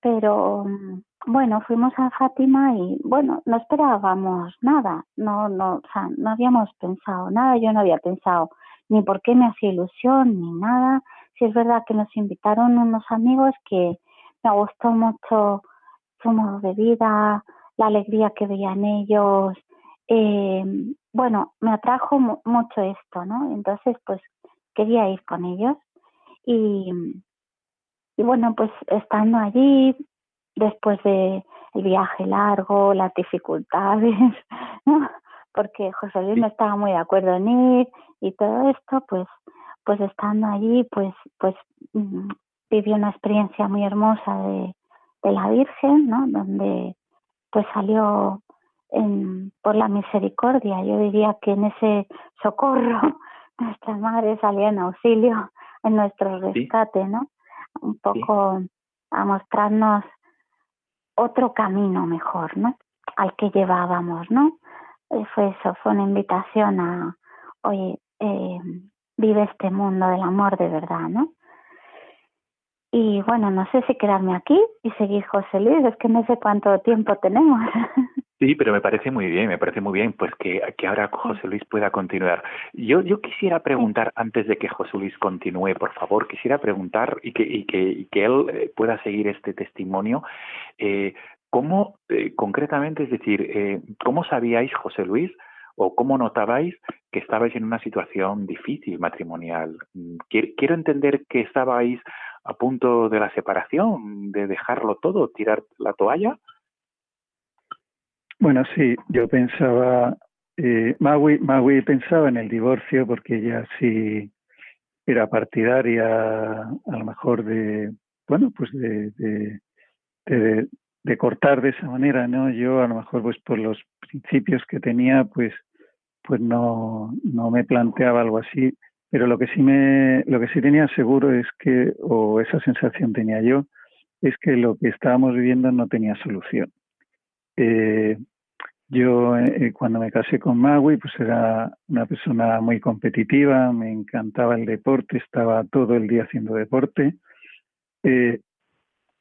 G: pero mm, bueno, fuimos a Fátima y bueno, no esperábamos nada, no, no, o sea, no habíamos pensado nada, yo no había pensado ni por qué me hacía ilusión ni nada. Si es verdad que nos invitaron unos amigos que me gustó mucho su modo de vida, la alegría que veían ellos. Eh, bueno, me atrajo mucho esto, ¿no? Entonces, pues quería ir con ellos y y bueno, pues estando allí, después de el viaje largo, las dificultades, <laughs> ¿no? porque José Luis no estaba muy de acuerdo en ir, y todo esto, pues, pues estando allí, pues, pues mm, viví una experiencia muy hermosa de, de la Virgen, ¿no? Donde pues salió en, por la misericordia. Yo diría que en ese socorro <laughs> nuestra madre salía en auxilio en nuestro rescate, ¿no? Un poco a mostrarnos otro camino mejor, ¿no? Al que llevábamos, ¿no? Eh, fue eso, fue una invitación a, oye, eh, vive este mundo del amor de verdad, ¿no? Y bueno, no sé si quedarme aquí y seguir José Luis, es que no sé cuánto tiempo tenemos. <laughs>
B: Sí, pero me parece muy bien, me parece muy bien pues que, que ahora José Luis pueda continuar. Yo, yo quisiera preguntar, antes de que José Luis continúe, por favor, quisiera preguntar y que, y que, y que él eh, pueda seguir este testimonio, eh, ¿cómo eh, concretamente, es decir, eh, cómo sabíais, José Luis, o cómo notabais que estabais en una situación difícil matrimonial? Mm, quiero entender que estabais a punto de la separación, de dejarlo todo, tirar la toalla?
F: Bueno, sí, yo pensaba, eh, Maui, pensaba en el divorcio porque ella sí era partidaria a lo mejor de, bueno, pues de, de cortar de esa manera, ¿no? Yo a lo mejor pues por los principios que tenía, pues pues no, no me planteaba algo así pero lo que sí me, lo que sí tenía seguro es que, o esa sensación tenía yo, es que lo que estábamos viviendo no tenía solución. Eh, yo eh, cuando me casé con Magui, pues era una persona muy competitiva, me encantaba el deporte, estaba todo el día haciendo deporte. Eh,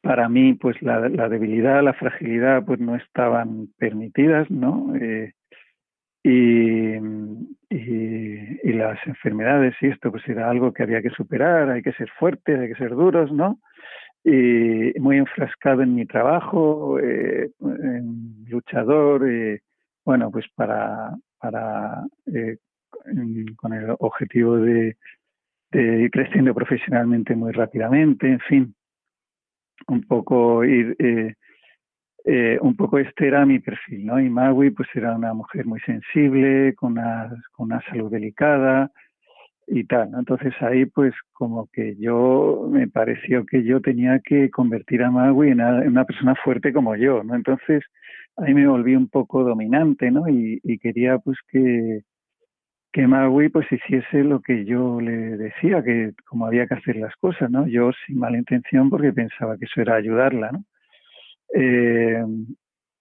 F: para mí, pues la, debilidad, la fragilidad, pues no estaban permitidas, ¿no? Eh, y, las enfermedades y esto pues era algo que había que superar, hay que ser fuertes, hay que ser duros, ¿no? Y muy enfrascado en mi trabajo, eh, luchador, eh, bueno, pues para, para eh, con el objetivo de, de ir creciendo profesionalmente muy rápidamente, en fin, un poco ir eh, un poco este era mi perfil, ¿no? Y Magui pues era una mujer muy sensible, con una, con una salud delicada y tal, ¿no? Entonces ahí pues como que yo me pareció que yo tenía que convertir a Magui en, una persona fuerte como yo, ¿no? Entonces ahí me volví un poco dominante, ¿no? Y, y quería pues que, que Magui pues hiciese lo que yo le decía, que como había que hacer las cosas, ¿no? Yo sin mala intención porque pensaba que eso era ayudarla, ¿no? Eh,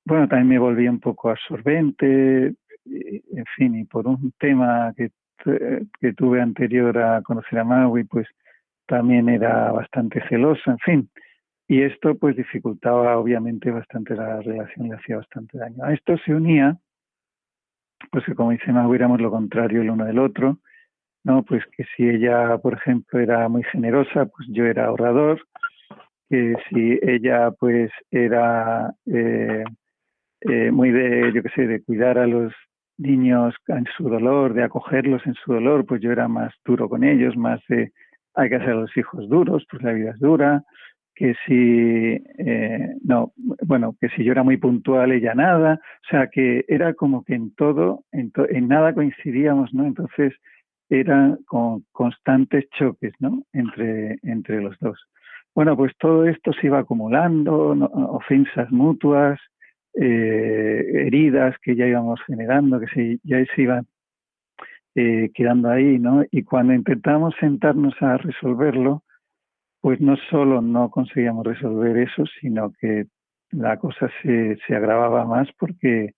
F: bueno, también me volví un poco absorbente, en fin, y por un tema que, que tuve anterior a conocer a Maui, pues también era bastante celoso, en fin. Y esto pues dificultaba obviamente bastante la relación, le hacía bastante daño. A esto se unía, pues que como dice Maui, éramos lo contrario el uno del otro, ¿no? Pues que si ella, por ejemplo, era muy generosa, pues yo era ahorrador, que si ella pues era eh, eh, muy de, yo qué sé, de cuidar a los niños en su dolor, de acogerlos en su dolor, pues yo era más duro con ellos, más de hay que hacer a los hijos duros, pues la vida es dura, que si, eh, no, bueno, que si yo era muy puntual, ella nada, o sea que era como que en todo, en, en nada coincidíamos, ¿no? Entonces eran con constantes choques, ¿no? Entre, entre los dos. Bueno, pues todo esto se iba acumulando, ofensas mutuas, eh, heridas que ya íbamos generando, que se, ya se iban eh, quedando ahí, ¿no? Y cuando intentamos sentarnos a resolverlo, pues no solo no conseguíamos resolver eso, sino que la cosa se, se agravaba más porque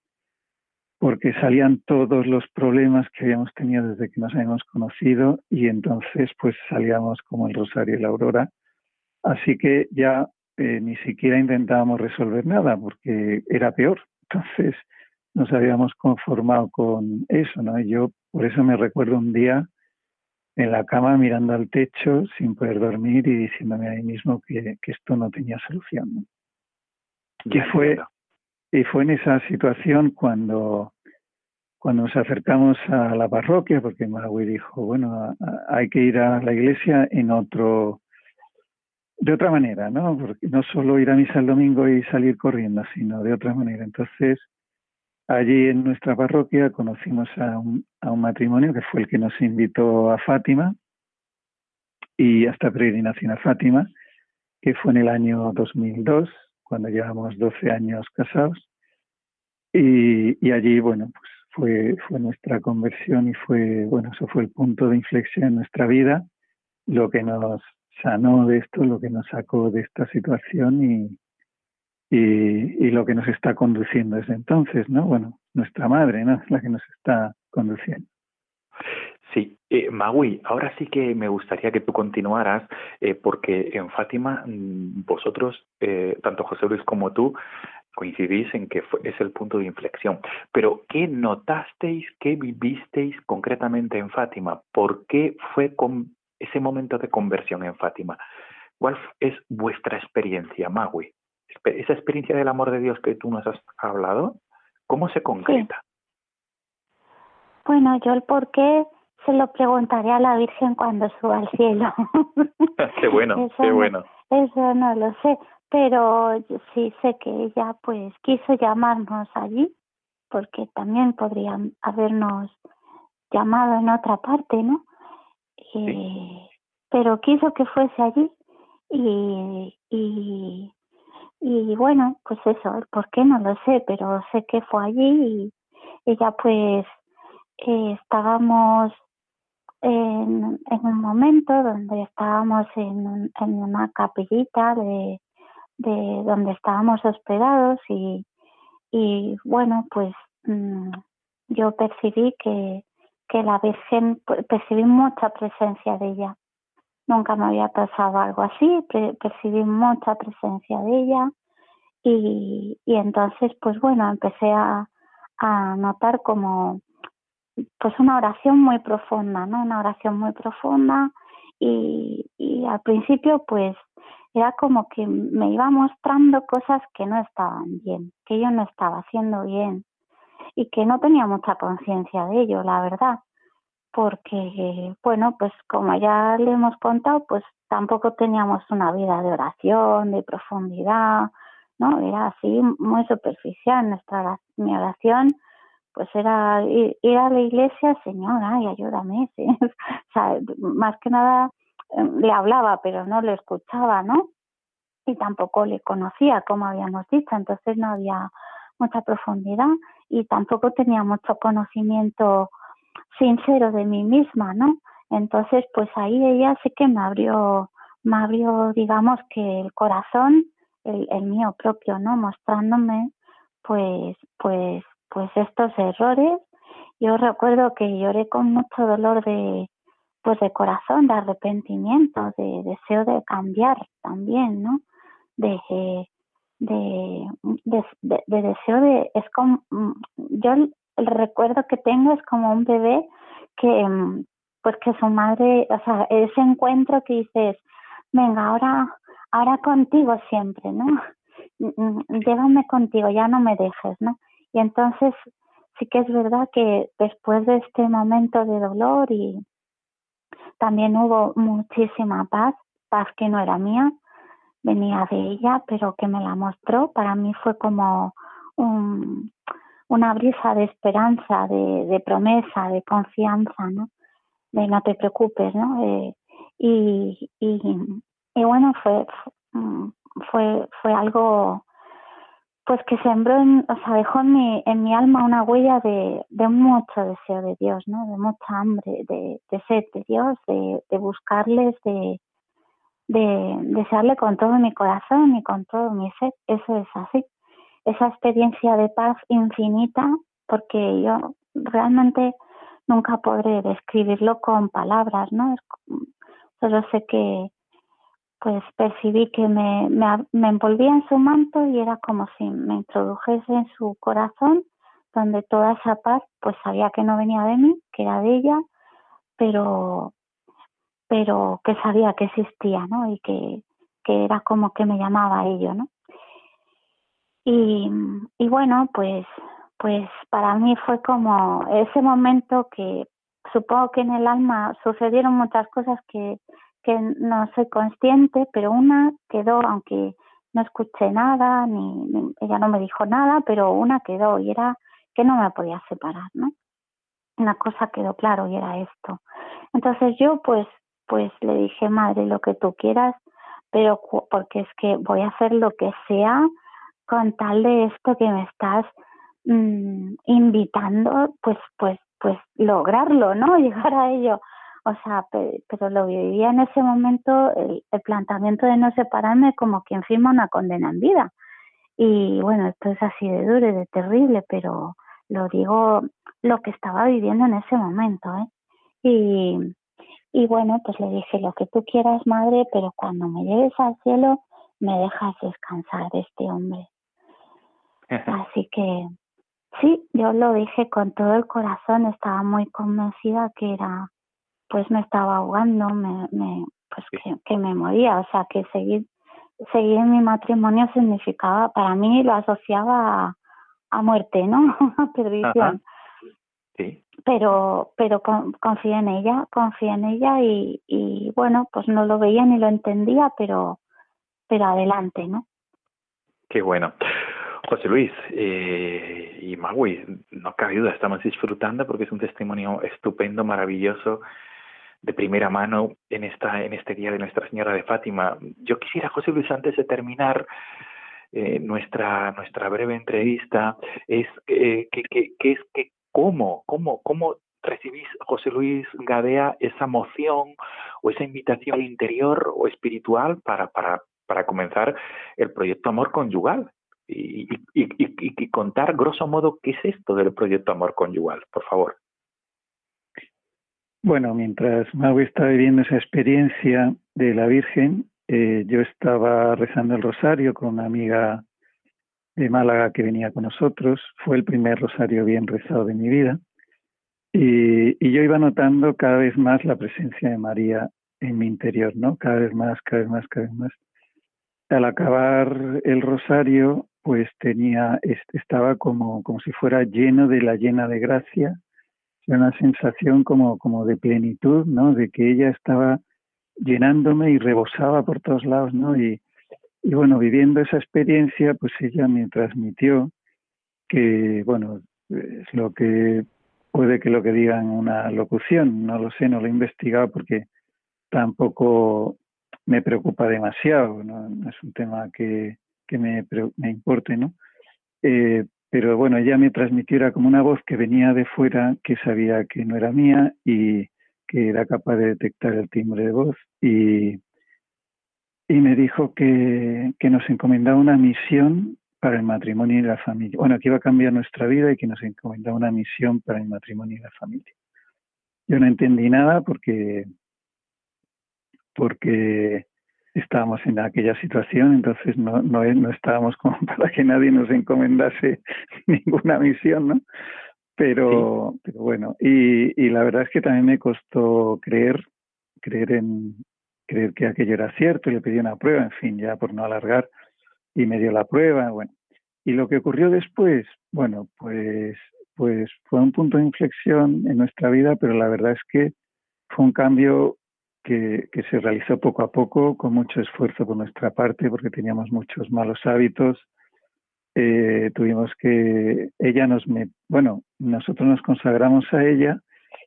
F: porque salían todos los problemas que habíamos tenido desde que nos habíamos conocido y entonces pues salíamos como el Rosario y la Aurora Así que ya eh, ni siquiera intentábamos resolver nada porque era peor. Entonces nos habíamos conformado con eso, ¿no? Y yo por eso me recuerdo un día en la cama mirando al techo sin poder dormir y diciéndome a mí mismo que, que esto no tenía solución. ¿no? Que fue, y fue en esa situación cuando, cuando nos acercamos a la parroquia, porque Maui dijo, bueno, hay que ir a la iglesia en otro, de otra manera, ¿no? Porque no solo ir a misa el domingo y salir corriendo, sino de otra manera. Entonces, allí en nuestra parroquia conocimos a un, a un matrimonio que fue el que nos invitó a Fátima y a esta a Fátima, que fue en el año 2002, cuando llevamos 12 años casados. Y, y allí, bueno, pues fue, fue nuestra conversión y fue, bueno, eso fue el punto de inflexión en nuestra vida, lo que nos sanó de esto, lo que nos sacó de esta situación y, y, lo que nos está conduciendo desde entonces, ¿no? Bueno, nuestra madre, ¿no? Es la que nos está conduciendo.
B: Sí, eh, Magui, ahora sí que me gustaría que tú continuaras, eh, porque en Fátima mm, vosotros, eh, tanto José Luis como tú, coincidís en que fue, es el punto de inflexión. Pero, ¿qué notasteis, qué vivisteis concretamente en Fátima? ¿Por qué fue con ese momento de conversión en Fátima? ¿Cuál es vuestra experiencia, Magui? Esa experiencia del amor de Dios que tú nos has hablado, ¿cómo se concreta?
G: Sí. Bueno, yo el por qué se lo preguntaré a la Virgen cuando suba al cielo. <laughs>
B: qué bueno,
G: eso
B: qué
G: no,
B: bueno.
G: Eso no lo sé, pero sí sé que ella pues quiso llamarnos allí, porque también podrían habernos llamado en otra parte, ¿no? Eh, pero quiso que fuese allí y, y, y bueno, pues eso, ¿por qué no lo sé? Pero sé que fue allí y ella pues eh, estábamos en, un momento donde estábamos en, en una capillita de, de donde estábamos hospedados y, y bueno, pues mm, yo percibí que, que la Virgen, pues, percibí mucha presencia de ella. Nunca me había pasado algo así, percibí mucha presencia de ella y, y entonces pues bueno, empecé a, a notar como pues una oración muy profunda, ¿no? Una oración muy profunda y, y al principio pues era como que me iba mostrando cosas que no estaban bien, que yo no estaba haciendo bien y que no tenía mucha conciencia de ello, la verdad, porque bueno, pues como ya le hemos contado, pues tampoco teníamos una vida de oración, de profundidad, ¿no? Era así muy superficial nuestra mi oración pues era ir, a la iglesia, Señor, ay, ayúdame, <laughs> sí. o sea, más que nada eh, le hablaba, pero no le escuchaba, ¿no? Y tampoco le conocía, como habíamos dicho, entonces no había mucha profundidad y tampoco tenía mucho conocimiento sincero de mí misma, ¿no? Entonces, pues ahí ella sí que me abrió, me abrió, digamos que el corazón, el, el mío propio, ¿no? Mostrándome, pues, pues, pues estos errores. Yo recuerdo que lloré con mucho dolor de, pues de corazón, de arrepentimiento, de deseo de cambiar también, ¿no? De, de, de, de, de deseo de, es como, mm, yo el, el recuerdo que tengo es como un bebé que, mm, pues que su madre, o sea, ese encuentro que dices, venga, ahora, ahora contigo siempre, ¿no? Mm, Llévame contigo, ya no me dejes, ¿no? Y entonces sí que es verdad que después de este momento de dolor y también hubo muchísima paz, paz que no era mía, venía de ella, pero que me la mostró, para mí fue como un, una brisa de esperanza, de, promesa, de confianza, ¿no? De no te preocupes, ¿no? Eh, y, y, y bueno, fue, fue, fue algo pues que sembró, en, o sea, dejó en mi, en mi alma una huella de, de mucho deseo de Dios, ¿no? De mucha hambre, de, de sed de Dios, de, de buscarles, de, de desearle con todo mi corazón y con todo mi ser. Eso es así. Esa experiencia de paz infinita, porque yo realmente nunca podré describirlo con palabras, ¿no? Solo sé que, pues percibí que me, me, me, envolvía en su manto y era como si me introdujese en su corazón, donde toda esa paz, pues sabía que no venía de mí, que era de ella, pero, pero que sabía que existía, ¿no? Y que, que era como que me llamaba a ello, ¿no? Y, y bueno, pues, pues para mí fue como ese momento que supongo que en el alma sucedieron muchas cosas que que no soy consciente, pero una quedó, aunque no escuché nada, ni, ni, ella no me dijo nada, pero una quedó y era que no me podía separar, ¿no? Una cosa quedó claro y era esto. Entonces yo pues pues le dije, madre, lo que tú quieras, pero porque es que voy a hacer lo que sea con tal de esto que me estás mm, invitando, pues, pues, pues lograrlo, ¿no? <laughs> Llegar a ello. O sea, pero, lo vivía en ese momento el, planteamiento de no separarme como quien firma una condena en vida. Y bueno, esto es así de duro y de terrible, pero lo digo lo que estaba viviendo en ese momento, ¿eh? Y, y bueno, pues le dije lo que tú quieras, madre, pero cuando me lleves al cielo, me dejas descansar de este hombre. <laughs> Así que sí, yo lo dije con todo el corazón, estaba muy convencida que era, pues me estaba ahogando, me, me pues que, que me moría, o sea que seguir, seguir en mi matrimonio significaba, para mí lo asociaba a, muerte, ¿no? <laughs> a perdición.
B: Sí
G: pero pero confía en ella, confía en ella y, y bueno, pues no lo veía ni lo entendía, pero pero adelante, ¿no?
B: Qué bueno. José Luis eh, y Magui, no cabe duda, estamos disfrutando porque es un testimonio estupendo, maravilloso, de primera mano en esta en este día de Nuestra Señora de Fátima. Yo quisiera, José Luis, antes de terminar eh, nuestra nuestra breve entrevista, es eh, que, que, que, es que ¿Cómo? ¿Cómo? ¿Cómo recibís, José Luis Gadea, esa moción o esa invitación interior o espiritual para, para, para comenzar el proyecto Amor Conyugal? Y, y, y, contar, grosso modo, qué es esto del proyecto Amor Conyugal, por favor.
F: Bueno, mientras Mau estaba viviendo esa experiencia de la Virgen, eh, yo estaba rezando el rosario con una amiga de Málaga que venía con nosotros. Fue el primer rosario bien rezado de mi vida. Y, yo iba notando cada vez más la presencia de María en mi interior, ¿no? Cada vez más, cada vez más, cada vez más. Al acabar el rosario, pues tenía, estaba como, como si fuera lleno de la llena de gracia, una sensación como, como de plenitud, ¿no? De que ella estaba llenándome y rebosaba por todos lados, ¿no? Y, y bueno, viviendo esa experiencia, pues ella me transmitió que, bueno, es lo que puede que lo que diga en una locución, no lo sé, no lo he investigado porque tampoco me preocupa demasiado, no, es un tema que, que me, me importe, ¿no? Eh, pero bueno, ella me transmitió, era como una voz que venía de fuera, que sabía que no era mía y que era capaz de detectar el timbre de voz y, y me dijo que, que, nos encomendaba una misión para el matrimonio y la familia. Bueno, que iba a cambiar nuestra vida y que nos encomendaba una misión para el matrimonio y la familia. Yo no entendí nada porque, porque estábamos en aquella situación, entonces no, no, no estábamos como <laughs> para que nadie nos encomendase <laughs> ninguna misión, ¿no? Pero, pero bueno, y, y la verdad es que también me costó creer, creer en, creer que aquello era cierto, y le pedí una prueba, en fin, ya por no alargar, y me dio la prueba, bueno. Y lo que ocurrió después, bueno, pues, pues fue un punto de inflexión en nuestra vida, pero la verdad es que fue un cambio que, que se realizó poco a poco, con mucho esfuerzo por nuestra parte, porque teníamos muchos malos hábitos. Eh, tuvimos que, ella nos, bueno, nosotros nos consagramos a ella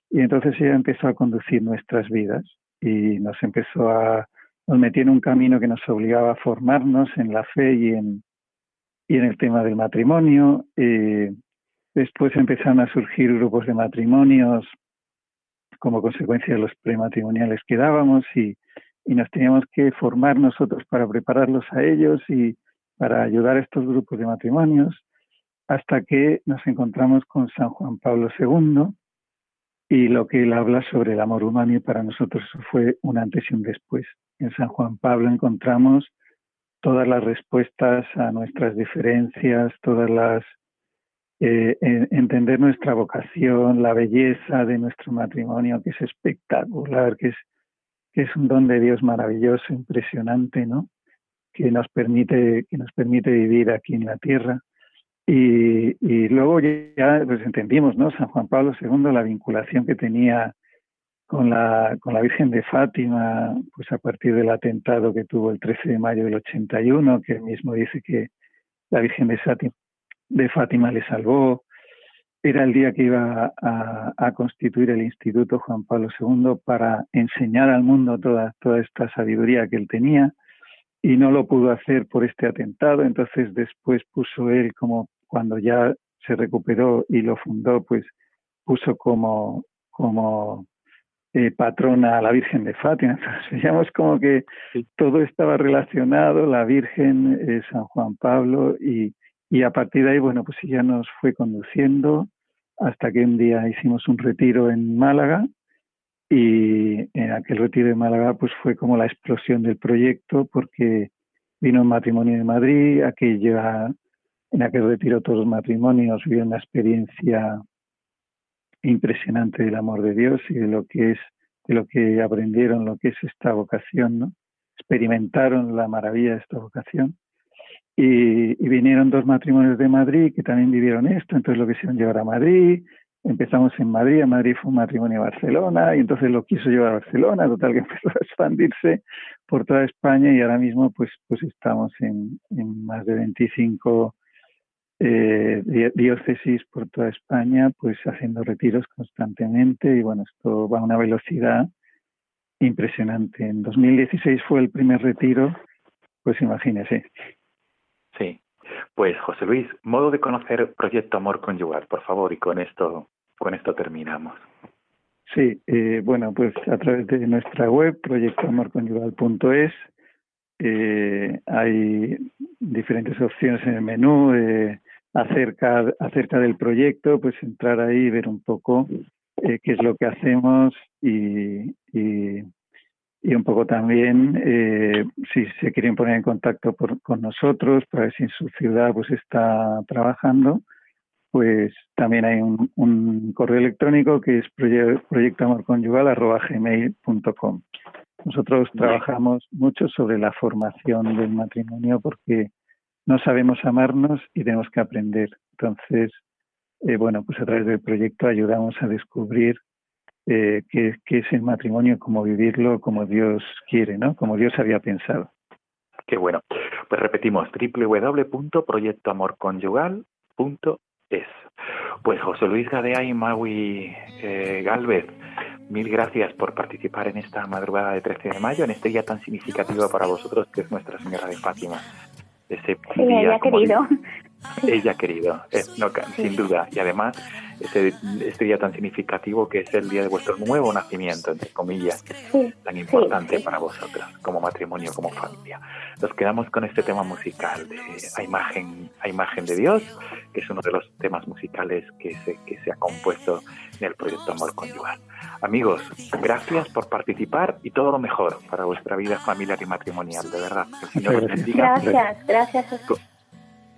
F: y entonces ella empezó a conducir nuestras vidas y nos empezó a, nos metió en un camino que nos obligaba a formarnos en la fe y en, y en el tema del matrimonio. Eh, después empezaron a surgir grupos de matrimonios como consecuencia de los prematrimoniales que dábamos y, y nos teníamos que formar nosotros para prepararlos a ellos y para ayudar a estos grupos de matrimonios hasta que nos encontramos con San Juan Pablo II y lo que él habla sobre el amor humano y para nosotros fue un antes y un después. En San Juan Pablo encontramos todas las respuestas a nuestras diferencias, todas las eh, entender nuestra vocación, la belleza de nuestro matrimonio, que es espectacular, que es, que es un don de Dios maravilloso, impresionante, ¿no? Que nos permite, que nos permite vivir aquí en la tierra. Y, luego ya pues entendimos, ¿no? San Juan Pablo II, la vinculación que tenía con la, con la Virgen de Fátima, pues a partir del atentado que tuvo el 13 de mayo del 81, que él mismo dice que la Virgen de, Fátima, de Fátima le salvó. era el día que iba a, constituir el Instituto Juan Pablo II para enseñar al mundo toda, toda esta sabiduría que él tenía y no lo pudo hacer por este atentado. Entonces después puso él como cuando ya se recuperó y lo fundó, pues puso como, como eh, patrona a la Virgen de Fátima. <laughs> Entonces, veíamos como que todo estaba relacionado, la Virgen, eh, San Juan Pablo, y, y a partir de ahí, bueno, pues ya nos fue conduciendo hasta que un día hicimos un retiro en Málaga y en aquel retiro de Málaga pues fue como la explosión del proyecto porque vino un matrimonio de Madrid, aquella, en aquel retiro todos los matrimonios vivieron una experiencia impresionante del amor de Dios y de lo que es, de lo que aprendieron, lo que es esta vocación, ¿no? Experimentaron la maravilla de esta vocación. Y, vinieron dos matrimonios de Madrid que también vivieron esto, entonces lo quisieron llevar a Madrid, empezamos en Madrid, Madrid fue un matrimonio a Barcelona y entonces lo quiso llevar a Barcelona, total que <laughs> empezó a expandirse por toda España y ahora mismo pues, pues estamos en, en más de 25 eh, diócesis por toda España, pues haciendo retiros constantemente y bueno, esto va a una velocidad impresionante. En 2016 fue el primer retiro, pues imagínese.
B: Sí, pues José Luis, modo de conocer Proyecto Amor Conyugal, por favor, y con esto, con esto terminamos.
F: Sí, eh, bueno, pues a través de nuestra web, proyectoamorconyugal.es, eh, hay diferentes opciones en el menú eh, acerca, acerca del proyecto, pues entrar ahí y ver un poco eh, qué es lo que hacemos y, y, un poco también eh, si se quieren poner en contacto con nosotros para ver si en su ciudad pues está trabajando, pues también hay un, correo electrónico que es proyectoamorconyugal.gmail.com. Nosotros trabajamos mucho sobre la formación del matrimonio porque no sabemos amarnos y tenemos que aprender. Entonces, eh, bueno, pues a través del proyecto ayudamos a descubrir eh, qué, es el matrimonio, cómo vivirlo, como Dios quiere, ¿no? Como Dios había pensado.
B: Qué bueno. Pues repetimos, www.proyectoamorconyugal.es. Pues José Luis Gadea y Maui eh, Galvez, mil gracias por participar en esta madrugada de 13 de mayo, en este día tan significativo para vosotros que es Nuestra Señora de Fátima ese
G: sí, ella querido.
B: Ella querido, no, sin duda. Y además, ese, este día tan significativo que es el día de vuestro nuevo nacimiento, entre comillas, tan importante para vosotros, como matrimonio, como familia. Nos quedamos con este tema musical de a imagen, a imagen de Dios, que es uno de los temas musicales que se, que se ha compuesto en el proyecto Amor Conyugal. Amigos, gracias por participar y todo lo mejor para vuestra vida familiar y matrimonial, de verdad. <laughs>
G: Gracias, gracias.
B: Con,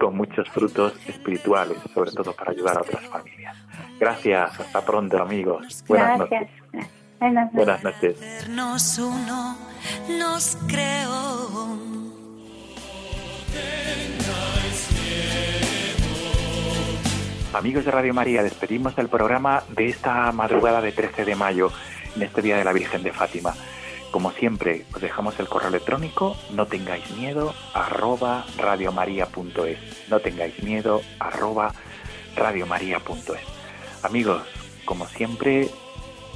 B: con muchos frutos espirituales, sobre todo para ayudar a otras familias. Gracias, hasta pronto amigos. Buenas noches. Buenas noches. Nos Amigos de Radio María, despedimos del programa de esta madrugada de 13 de mayo, en este Día de la Virgen de Fátima. Como siempre, os dejamos el correo electrónico, no tengáis miedo, arroba radiomaria.es. No tengáis miedo, arroba radiomaria.es. Amigos, como siempre,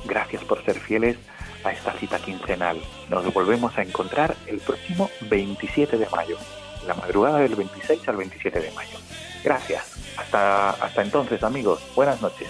B: gracias por ser fieles a esta cita quincenal. Nos volvemos a encontrar el próximo 27 de mayo, la madrugada del 26 al 27 de mayo. Gracias. Hasta, hasta entonces, amigos. Buenas noches.